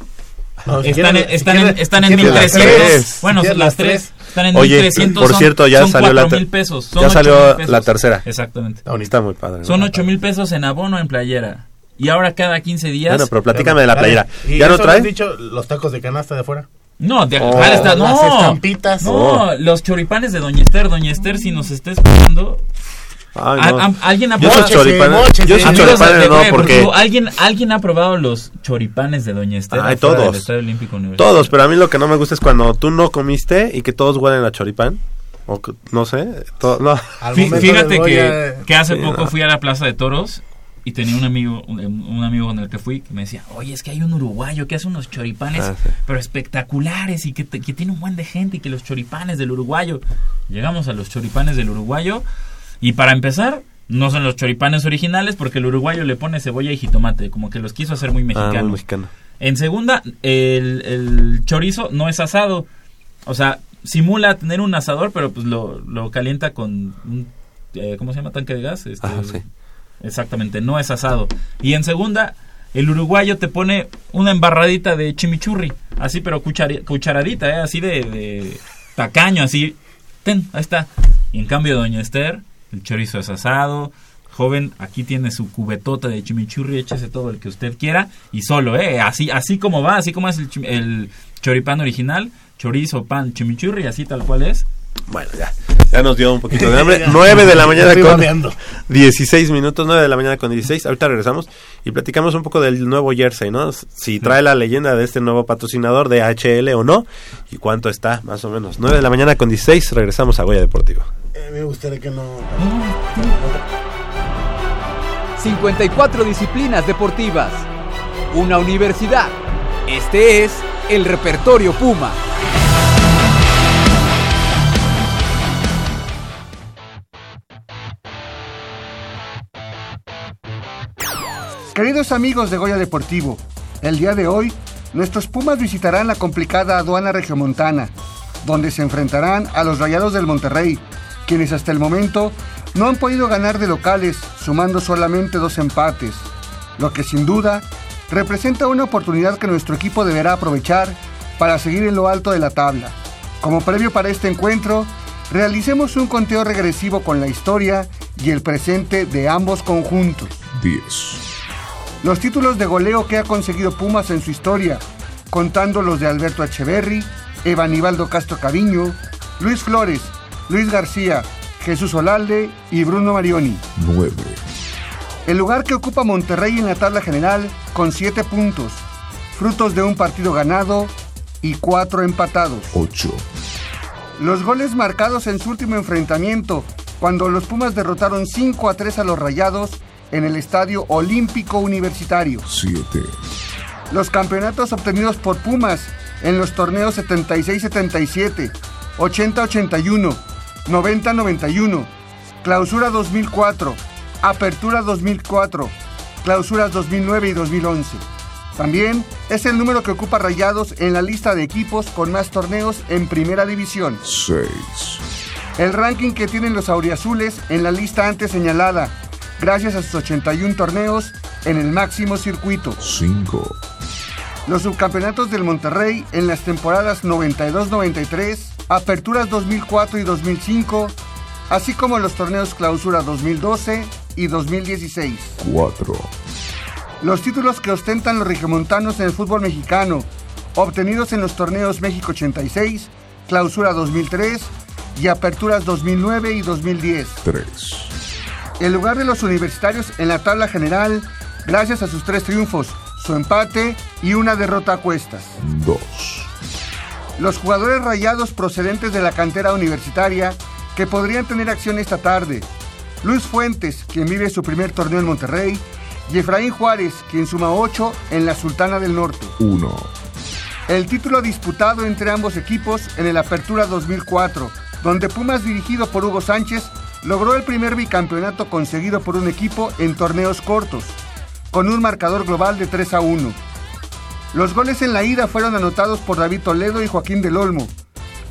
No, si están están si en, quieres- están si en quieres las 1300. tres. Bueno, Si las tres. Están en Oye, 1300. por son- cierto, ya son salió la 4,000 ter- pesos. son ya 8,000 salió pesos. la tercera. Exactamente. Está muy padre. Son 8 mil pesos en abono en playera. Y ahora cada 15 días. Bueno, pero platícame de la playera. ¿Y ¿Ya no eso trae? has dicho los tacos de canasta de afuera? No, de Oh. ¿cuál está? No, Las estampitas. No, Oh. los choripanes de Doña Esther. Doña Esther, si nos está escuchando. Ay, a- no. a- ¿Alguien ha Yo probado? yo no, porque ¿alguien, ¿Alguien ha probado los choripanes de Doña Esther? Ay, todos. del Estadio Olímpico Universitario? todos, pero a mí lo que no me gusta es cuando tú no comiste y que todos huelen a choripán. O que- no sé, no. Fíjate que, hace Sí, poco no. fui a la Plaza de Toros y tenía un amigo un, un amigo con el que fui que me decía, oye, es que hay un uruguayo que hace unos choripanes, Ah, sí. pero espectaculares y que, te- que tiene un buen de gente y que los choripanes del uruguayo. Llegamos a los choripanes del uruguayo y para empezar, no son los choripanes originales porque el uruguayo le pone cebolla y jitomate, como que los quiso hacer muy Ah, muy mexicano. En segunda, el, el chorizo no es asado. O sea, simula tener un asador, pero pues lo, lo calienta con un, eh, ¿cómo se llama? Tanque de gas. Este, Ajá, sí. Exactamente, no es asado. Y en segunda, el uruguayo te pone una embarradita de chimichurri. Así, pero cuchari- cucharadita, ¿eh? Así de, de tacaño, así. Ten, ahí está. Y en cambio, doña Esther, el chorizo es asado. Joven, aquí tiene su cubetota de chimichurri, échese todo el que usted quiera y solo, ¿eh? Así, así como va, así como es el, chim- el choripán original, chorizo, pan, chimichurri, así tal cual es. Bueno, ya. Ya nos dio un poquito de hambre. 9 de la mañana con babeando. 16 minutos, 9 de la mañana con 16. Ahorita regresamos y platicamos un poco del nuevo jersey, ¿no? Si trae la leyenda de este nuevo patrocinador de HL o no y cuánto está, más o menos. 9 de la mañana con 16, regresamos a Goya Deportivo. Eh, me gustaría que no... 54 disciplinas deportivas. Una universidad. Este es el repertorio Puma. Queridos amigos de Goya Deportivo, el día de hoy nuestros Pumas visitarán la complicada aduana regiomontana, donde se enfrentarán a los Rayados del Monterrey, quienes hasta el momento no han podido ganar de locales, sumando solamente dos empates, lo que sin duda representa una oportunidad que nuestro equipo deberá aprovechar para seguir en lo alto de la tabla. Como previo para este encuentro, realicemos un conteo regresivo con la historia y el presente de ambos conjuntos. 10, Los títulos de goleo que ha conseguido Pumas en su historia, contando los de Alberto Echeverry, Evanibaldo Castro Caviño, Luis Flores, Luis García, Jesús Olalde y Bruno Marioni. 9, El lugar que ocupa Monterrey en la tabla general con 7 puntos, frutos de un partido ganado y 4 empatados. 8, Los goles marcados en su último enfrentamiento, cuando los Pumas derrotaron 5 a 3 a los Rayados en el Estadio Olímpico Universitario. 7, Los campeonatos obtenidos por Pumas en los torneos 76-77, 80-81, 90-91, Clausura 2004, Apertura 2004, Clausuras 2009 y 2011. También es el número que ocupa Rayados en la lista de equipos con más torneos en Primera División. 6, El ranking que tienen los auriazules en la lista antes señalada, gracias a sus 81 torneos en el máximo circuito. 5, Los subcampeonatos del Monterrey en las temporadas 92-93, Aperturas 2004 y 2005, así como los torneos Clausura 2012 y 2016. 4, Los títulos que ostentan los regiomontanos en el fútbol mexicano, obtenidos en los torneos México 86, Clausura 2003 y Aperturas 2009 y 2010. 3, El lugar de los universitarios en la tabla general, gracias a sus tres triunfos, su empate y una derrota a cuestas. 2, Los jugadores rayados procedentes de la cantera universitaria que podrían tener acción esta tarde. Luis Fuentes, quien vive su primer torneo en Monterrey, y Efraín Juárez, quien suma 8 en la Sultana del Norte. 1. El título disputado entre ambos equipos en el Apertura 2004, donde Pumas dirigido por Hugo Sánchez logró el primer bicampeonato conseguido por un equipo en torneos cortos, con un marcador global de 3 a 1. Los goles en la ida fueron anotados por David Toledo y Joaquín del Olmo,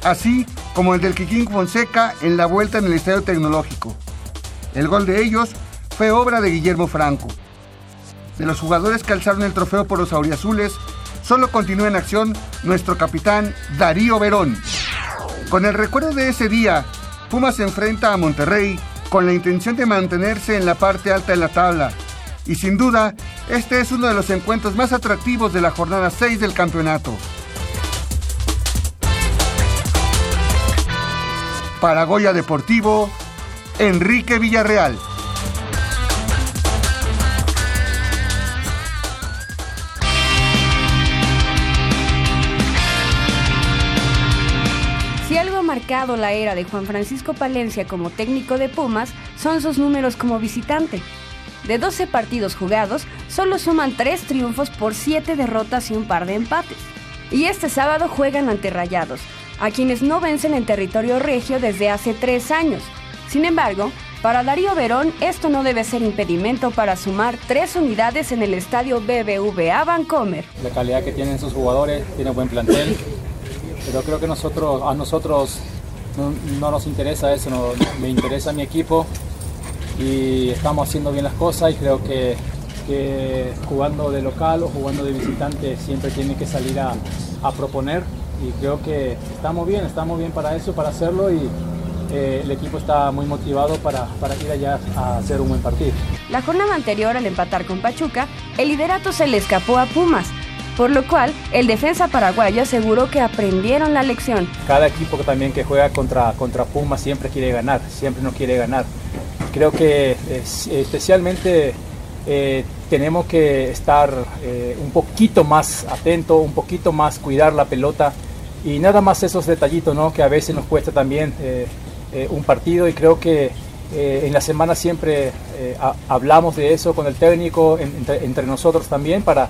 así como el del Kikín Fonseca en la vuelta en el Estadio Tecnológico. El gol de ellos fue obra de Guillermo Franco. De los jugadores que alzaron el trofeo por los auriazules, solo continúa en acción nuestro capitán Darío Verón. Con el recuerdo de ese día, Pumas se enfrenta a Monterrey con la intención de mantenerse en la parte alta de la tabla. Y sin duda, este es uno de los encuentros más atractivos de la jornada 6 del campeonato. Para Goya Deportivo, Enrique Villarreal. Si algo ha marcado la era de Juan Francisco Palencia como técnico de Pumas, son sus números como visitante. De 12 partidos jugados, solo suman 3 triunfos por 7 derrotas y un par de empates. Y este sábado juegan ante Rayados, a quienes no vencen en territorio regio desde hace 3 años. Sin embargo, para Darío Verón esto no debe ser impedimento para sumar 3 unidades en el estadio BBVA Vancomer. la calidad que tienen sus jugadores, tiene buen plantel, pero creo que nosotros, a nosotros no, no nos interesa eso, me interesa mi equipo y estamos haciendo bien las cosas y creo que, que jugando de local o jugando de visitante siempre tiene que salir a, a proponer y creo que estamos bien, estamos bien para eso, para hacerlo y eh, el equipo está muy motivado para, para ir allá a hacer un buen partido. La jornada anterior, al empatar con Pachuca, el liderato se le escapó a Pumas, por lo cual el defensa paraguayo aseguró que aprendieron la lección. cada equipo también que juega contra, contra Puma siempre quiere ganar, siempre no quiere ganar. Creo que es- especialmente eh, tenemos que estar eh, un poquito más atento, un poquito más cuidar la pelota y nada más esos detallitos ¿no? que a veces nos cuesta también eh, un partido y creo que en la semana siempre ha- hablamos de eso con el técnico, en- entre, entre nosotros también para,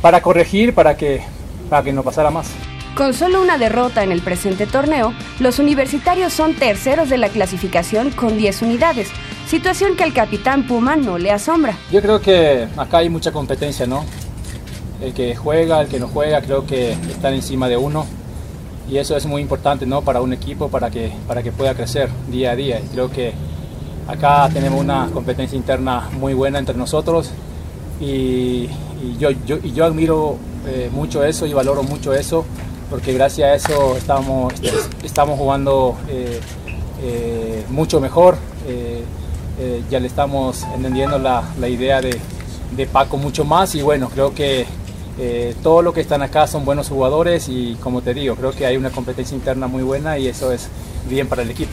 para corregir, para que, para que no pasara más. Con solo una derrota en el presente torneo, los universitarios son terceros de la clasificación con 10 unidades, situación que al capitán Puma no le asombra. Yo creo que acá hay mucha competencia, ¿no? El que juega, el que no juega, creo que están encima de uno. Y eso es muy importante, ¿no? Para un equipo, para que, para que pueda crecer día a día. Creo que acá tenemos una competencia interna muy buena entre nosotros. Y, y yo, yo, y yo admiro eh, mucho eso y valoro mucho eso, porque gracias a eso estamos, estamos jugando eh, eh, mucho mejor. Eh, ya le estamos entendiendo la, la idea de, de Paco mucho más y bueno, creo que eh, todos los que están acá son buenos jugadores y como te digo, creo que hay una competencia interna muy buena y eso es bien para el equipo.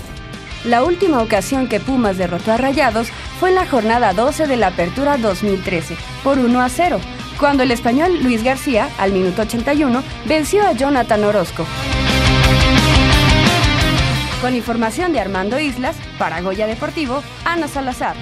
La última ocasión que Pumas derrotó a Rayados fue en la jornada 12 de la Apertura 2013, por 1 a 0, cuando el español Luis García, al minuto 81, venció a Jonathan Orozco. Con información de Armando Islas, para Goya Deportivo, Ana Salazar.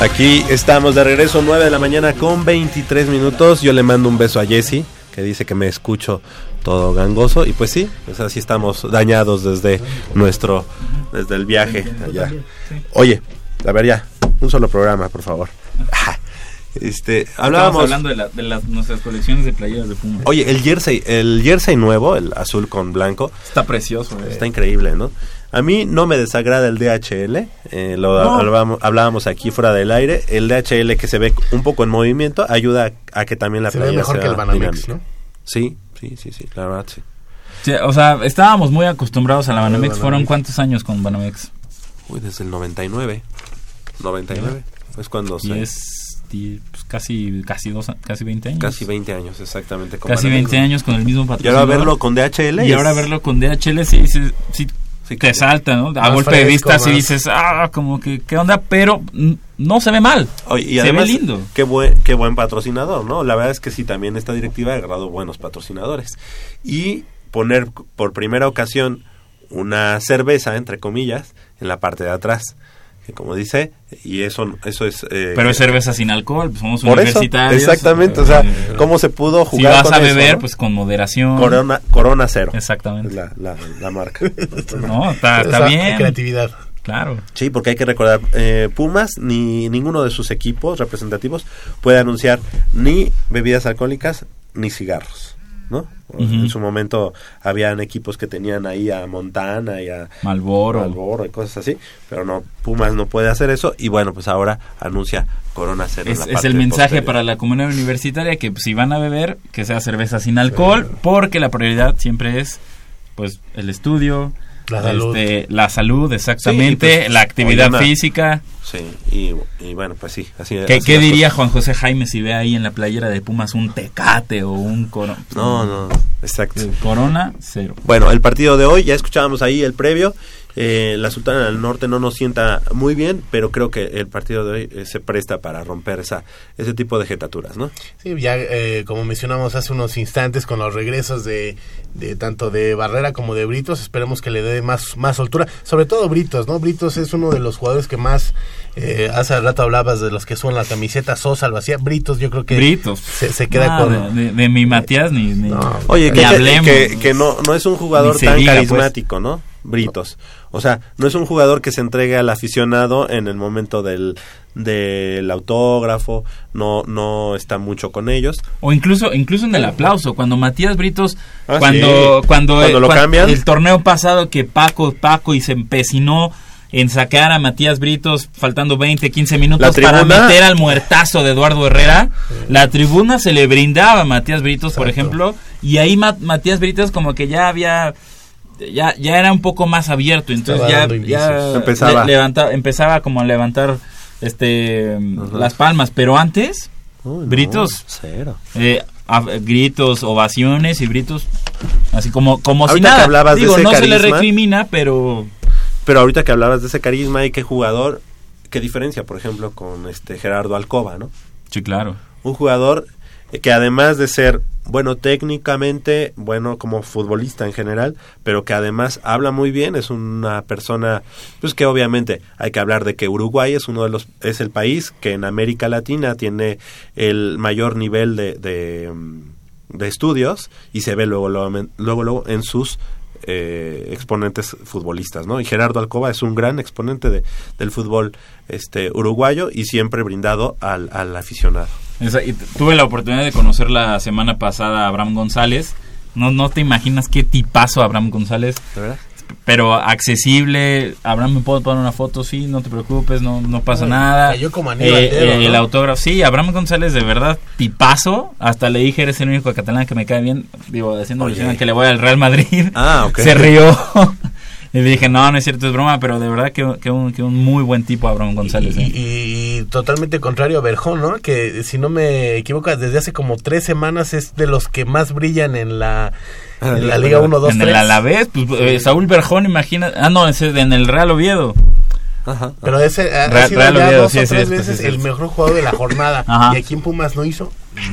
Aquí estamos de regreso, 9 de la mañana con 23 minutos. Yo le mando un beso a Jesse, que dice que me escucho todo gangoso. Y pues sí, pues así estamos dañados desde nuestro, desde el viaje allá. Oye, a ver ya, un solo programa, por favor. Este, hablábamos hablando de, la- de las, nuestras colecciones de playeras de Puma. Oye, el jersey, el jersey nuevo, el azul con blanco. Está precioso. eh. Está increíble, ¿no? A mí no me desagrada el DHL, eh, lo No. hablábamos, hablábamos aquí fuera del aire. El DHL que se ve un poco en movimiento ayuda a, a que también la Se ve playera mejor sea que el Banamex, dinámica. ¿no? Sí, sí, sí, sí, la verdad, sí. Sí, o sea, estábamos muy acostumbrados a la Banamex. ¿Fueron cuántos años con Banamex? Uy, desde el 99. 99. Es cuando Y se... es di- pues, casi, casi, dos, casi 20 años. Casi 20 años, exactamente. con Casi Banamex. 20 años con el mismo Y patrocinador. ahora verlo con DHL. Y es- ahora verlo con DHL sí, sí, sí, te salta, ¿no? A golpe de vista más- dices, ah, como que, ¿qué onda? Pero no se ve mal. Oye, y se ve lindo. Qué buen, qué buen patrocinador, ¿no? La verdad es que sí, también esta directiva ha agarrado buenos patrocinadores. Y poner por primera ocasión una cerveza, entre comillas, en la parte de atrás. Como dice, y eso, eso es... eh, Pero es cerveza sin alcohol, pues somos Por eso, universitarios. exactamente, o sea, Eh, ¿cómo se pudo Si jugar vas con a eso, beber, no? pues con moderación. Corona, Corona Cero. Exactamente. La, la, la marca. No, está, está bien. creatividad. Claro. Sí, porque hay que recordar, eh, Pumas ni ninguno de sus equipos representativos puede anunciar ni bebidas alcohólicas ni cigarros, ¿no? En su momento habían equipos que tenían ahí a Montana y a Malboro. Marlboro y cosas así, pero no, Pumas no puede hacer eso y bueno, pues ahora anuncia Corona Cero. en Es, la es parte el mensaje posterior. para la comunidad universitaria que pues, si van a beber, que sea cerveza sin alcohol, porque la prioridad siempre es pues el estudio, La salud. este, la salud, exactamente, Sí, pues, la actividad oye, física. Sí, y, y bueno, pues sí, así ¿Qué, así qué las diría. Juan José Jaime si ve ahí en la playera de Pumas un tecate o un coro- No, no, exacto. Corona, cero. Bueno, el partido de hoy, ya escuchábamos ahí el previo. Eh, la Sultana del Norte no nos sienta muy bien, pero creo que el partido de hoy eh, se presta para romper esa ese tipo de jetaturas, ¿no? Sí, ya eh, como mencionamos hace unos instantes con los regresos de, de tanto de Barrera como de Britos, esperemos que le dé más, más soltura, sobre todo Britos, ¿no? Britos es uno de los jugadores que más, eh, hace rato hablabas de los que suenan la camiseta, Sosa lo hacía, Britos yo creo que Britos. se, se queda No, con... de, de- de mi Matías ni, ni, Oye, ni que, que- hablemos. que, que no, no es un jugador tan diga, pues. carismático, ¿no? Britos. O sea, no es un jugador que se entregue al aficionado en el momento del, del autógrafo, no, no está mucho con ellos. O incluso, incluso en el aplauso, cuando Matías Britos, Ah, cuando, sí. cuando, Cuando eh, lo el torneo pasado que Paco, Paco y se empecinó en sacar a Matías Britos faltando 20, 15 minutos para meter al muertazo de Eduardo Herrera, la tribuna se le brindaba a Matías Britos, por ejemplo, y ahí Ma- Matías Britos como que ya había ya, ya era un poco más abierto, entonces Estaba ya. Empezaba. le- levanta- empezaba como a levantar este las palmas, pero antes Uy, no, Britos cero. eh, a- gritos, ovaciones y gritos así como como si nada. que hablabas de Digo, ese no se le carisma- recrimina, pero Pero ahorita que hablabas de ese carisma y qué jugador, qué diferencia, por ejemplo, con este Gerardo Alcoba, ¿no? sí, claro. Un jugador que además de ser bueno técnicamente, bueno como futbolista en general, pero que además habla muy bien, es una persona pues que obviamente hay que hablar de que Uruguay es uno de los es el país que en América Latina tiene el mayor nivel de de, de estudios y se ve luego luego luego, luego en sus eh, exponentes futbolistas, ¿no? Y Gerardo Alcoba es un gran exponente de, del fútbol este uruguayo y siempre brindado al, al aficionado. Esa- y t- tuve la oportunidad de conocer la semana pasada a Abraham González. No, no te imaginas qué tipazo Abraham González. ¿De verdad? Pero accesible. Abraham, ¿me puedo poner una foto? Sí, no te preocupes, no, no pasa Uy, nada. cayó como anillo al Eh, eh, El autógrafo, sí, Abraham González de verdad tipazo. Hasta le dije, eres el único catalán que me cae bien. Digo, haciendo alusión a que le voy al Real Madrid. Ah, ok. Se rió. y le dije, no, no es cierto, es broma, pero de verdad que, que un, que un muy buen tipo Abraham González. ¿eh? Y, y totalmente contrario a Berjón, ¿no? Que si no me equivoco, desde hace como tres semanas es de los que más brillan en la, en la Liga 1, 2, en 3. el Alavés, pues, eh, Saúl Berjón, imagina. Ah, no, ese en el Real Oviedo. Ajá. Pero ese ha, ha Real- sido Real ya Oviedo, dos sí, o es tres cierto, sí, veces es el mejor jugador de la jornada. Ajá. Y aquí en Pumas no hizo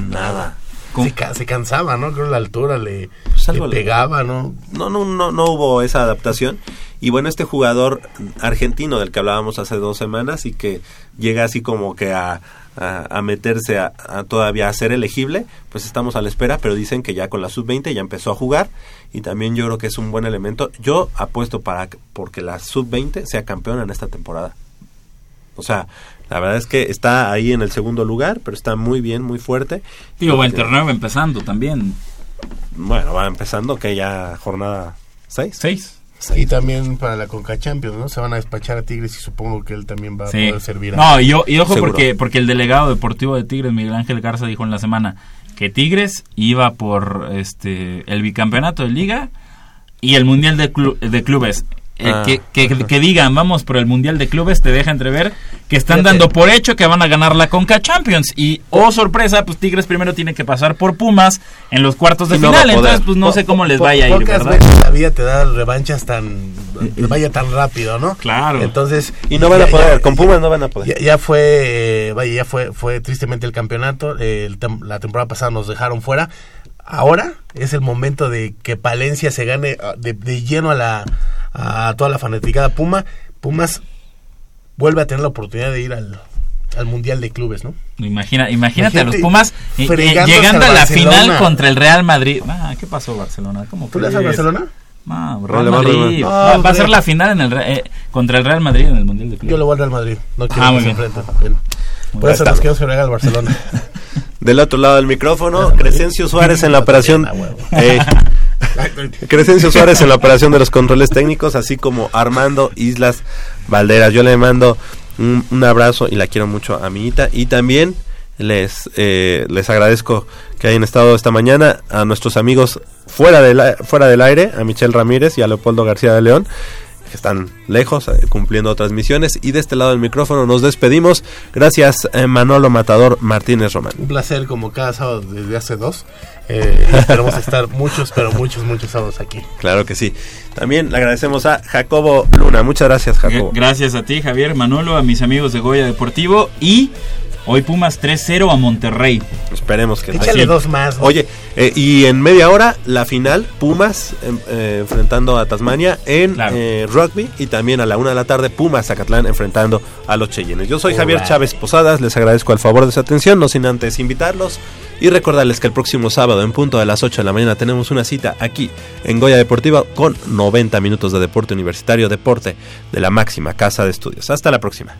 nada. Se, ca- se cansaba, ¿no? Creo la altura le, Pues le- pegaba, ¿no? No, no, no, no hubo esa adaptación. Y bueno, este jugador argentino del que hablábamos hace dos semanas y que llega así como que a, a, a meterse a, a todavía a ser elegible, pues estamos a la espera, pero dicen que ya con la sub-20 ya empezó a jugar y también yo creo que es un buen elemento. Yo apuesto para que- porque la sub-20 sea campeona en esta temporada. O sea, la verdad es que está ahí en el segundo lugar, pero está muy bien, muy fuerte. Digo, el torneo va empezando también. Bueno, va empezando que ya jornada 6. Seis. Y también para la Conca Champions, ¿no? Se van a despachar a Tigres y supongo que él también va a poder servir a... No, y, yo- y ojo Seguro. porque, porque el delegado deportivo de Tigres, Miguel Ángel Garza, dijo en la semana que Tigres iba por este el bicampeonato de liga y el mundial de, clu- de clubes. Eh, Ah. que, que- que digan vamos por el Mundial de Clubes te deja entrever que están Fíjate. dando por hecho que van a ganar la Conca Champions y oh sorpresa pues Tigres primero tiene que pasar por Pumas en los cuartos de no final entonces pues no Po- sé cómo les po- vaya a ir Pocas verdad veces la vida te da revanchas tan vaya tan rápido, ¿no? Claro. Entonces Y no van a poder, ya- con Pumas no van a poder. Ya, ya fue, eh, vaya, ya fue, fue tristemente el campeonato. eh, el tem- la temporada pasada nos dejaron fuera. Ahora es el momento de que Palencia se gane ah, de, de lleno a la a toda la fanaticada Puma. Pumas vuelve a tener la oportunidad de ir al, al mundial de clubes, ¿no? Imagina, imagínate a los Pumas eh, eh, llegando al a la Barcelona. final contra el Real Madrid. Ah, ¿qué pasó Barcelona? ¿Cómo ¿Tú le das al crees? Barcelona? No, No, Real al Madrid. Madrid. Va, No, va a ser la final en el eh, contra el Real Madrid en el Mundial de Clubes. Yo le voy al Real Madrid. No quiero Ah, que muy se bien. enfrenten. Por eso nos queremos que el Barcelona. Del otro lado del micrófono, Crescencio Suárez en la operación. Eh, Crescencio Suárez en la operación de los controles técnicos, así como Armando Islas Valderas. Yo le mando un, un abrazo y la quiero mucho a mi. Y también les, eh, les agradezco que hayan estado esta mañana a nuestros amigos fuera del, a- fuera del aire, a Michelle Ramírez y a Leopoldo García de León que están lejos eh, cumpliendo otras misiones y de este lado del micrófono nos despedimos gracias eh, Manolo Matador Martínez Román Un placer como cada sábado desde hace dos. Eh, esperamos estar muchos, pero muchos, muchos sábados aquí. Claro que sí. También le agradecemos a Jacobo Luna. Muchas gracias, Jacobo. Gracias a ti, Javier, Manolo, a mis amigos de Goya Deportivo y hoy Pumas 3-0 a Monterrey. Esperemos que Échale dos más. ¿no? Oye, eh, y en media hora la final, Pumas em, eh, enfrentando a Tasmania en eh, rugby y también a la una de la tarde Pumas Zacatlán enfrentando a los Cheyennes. Yo soy Javier. Chávez Posadas, les agradezco el favor de su atención, no sin antes invitarlos y recordarles que el próximo sábado en punto de las 8 de la mañana tenemos una cita aquí en Goya Deportiva con 90 minutos de deporte universitario, deporte de la máxima casa de estudios. Hasta la próxima.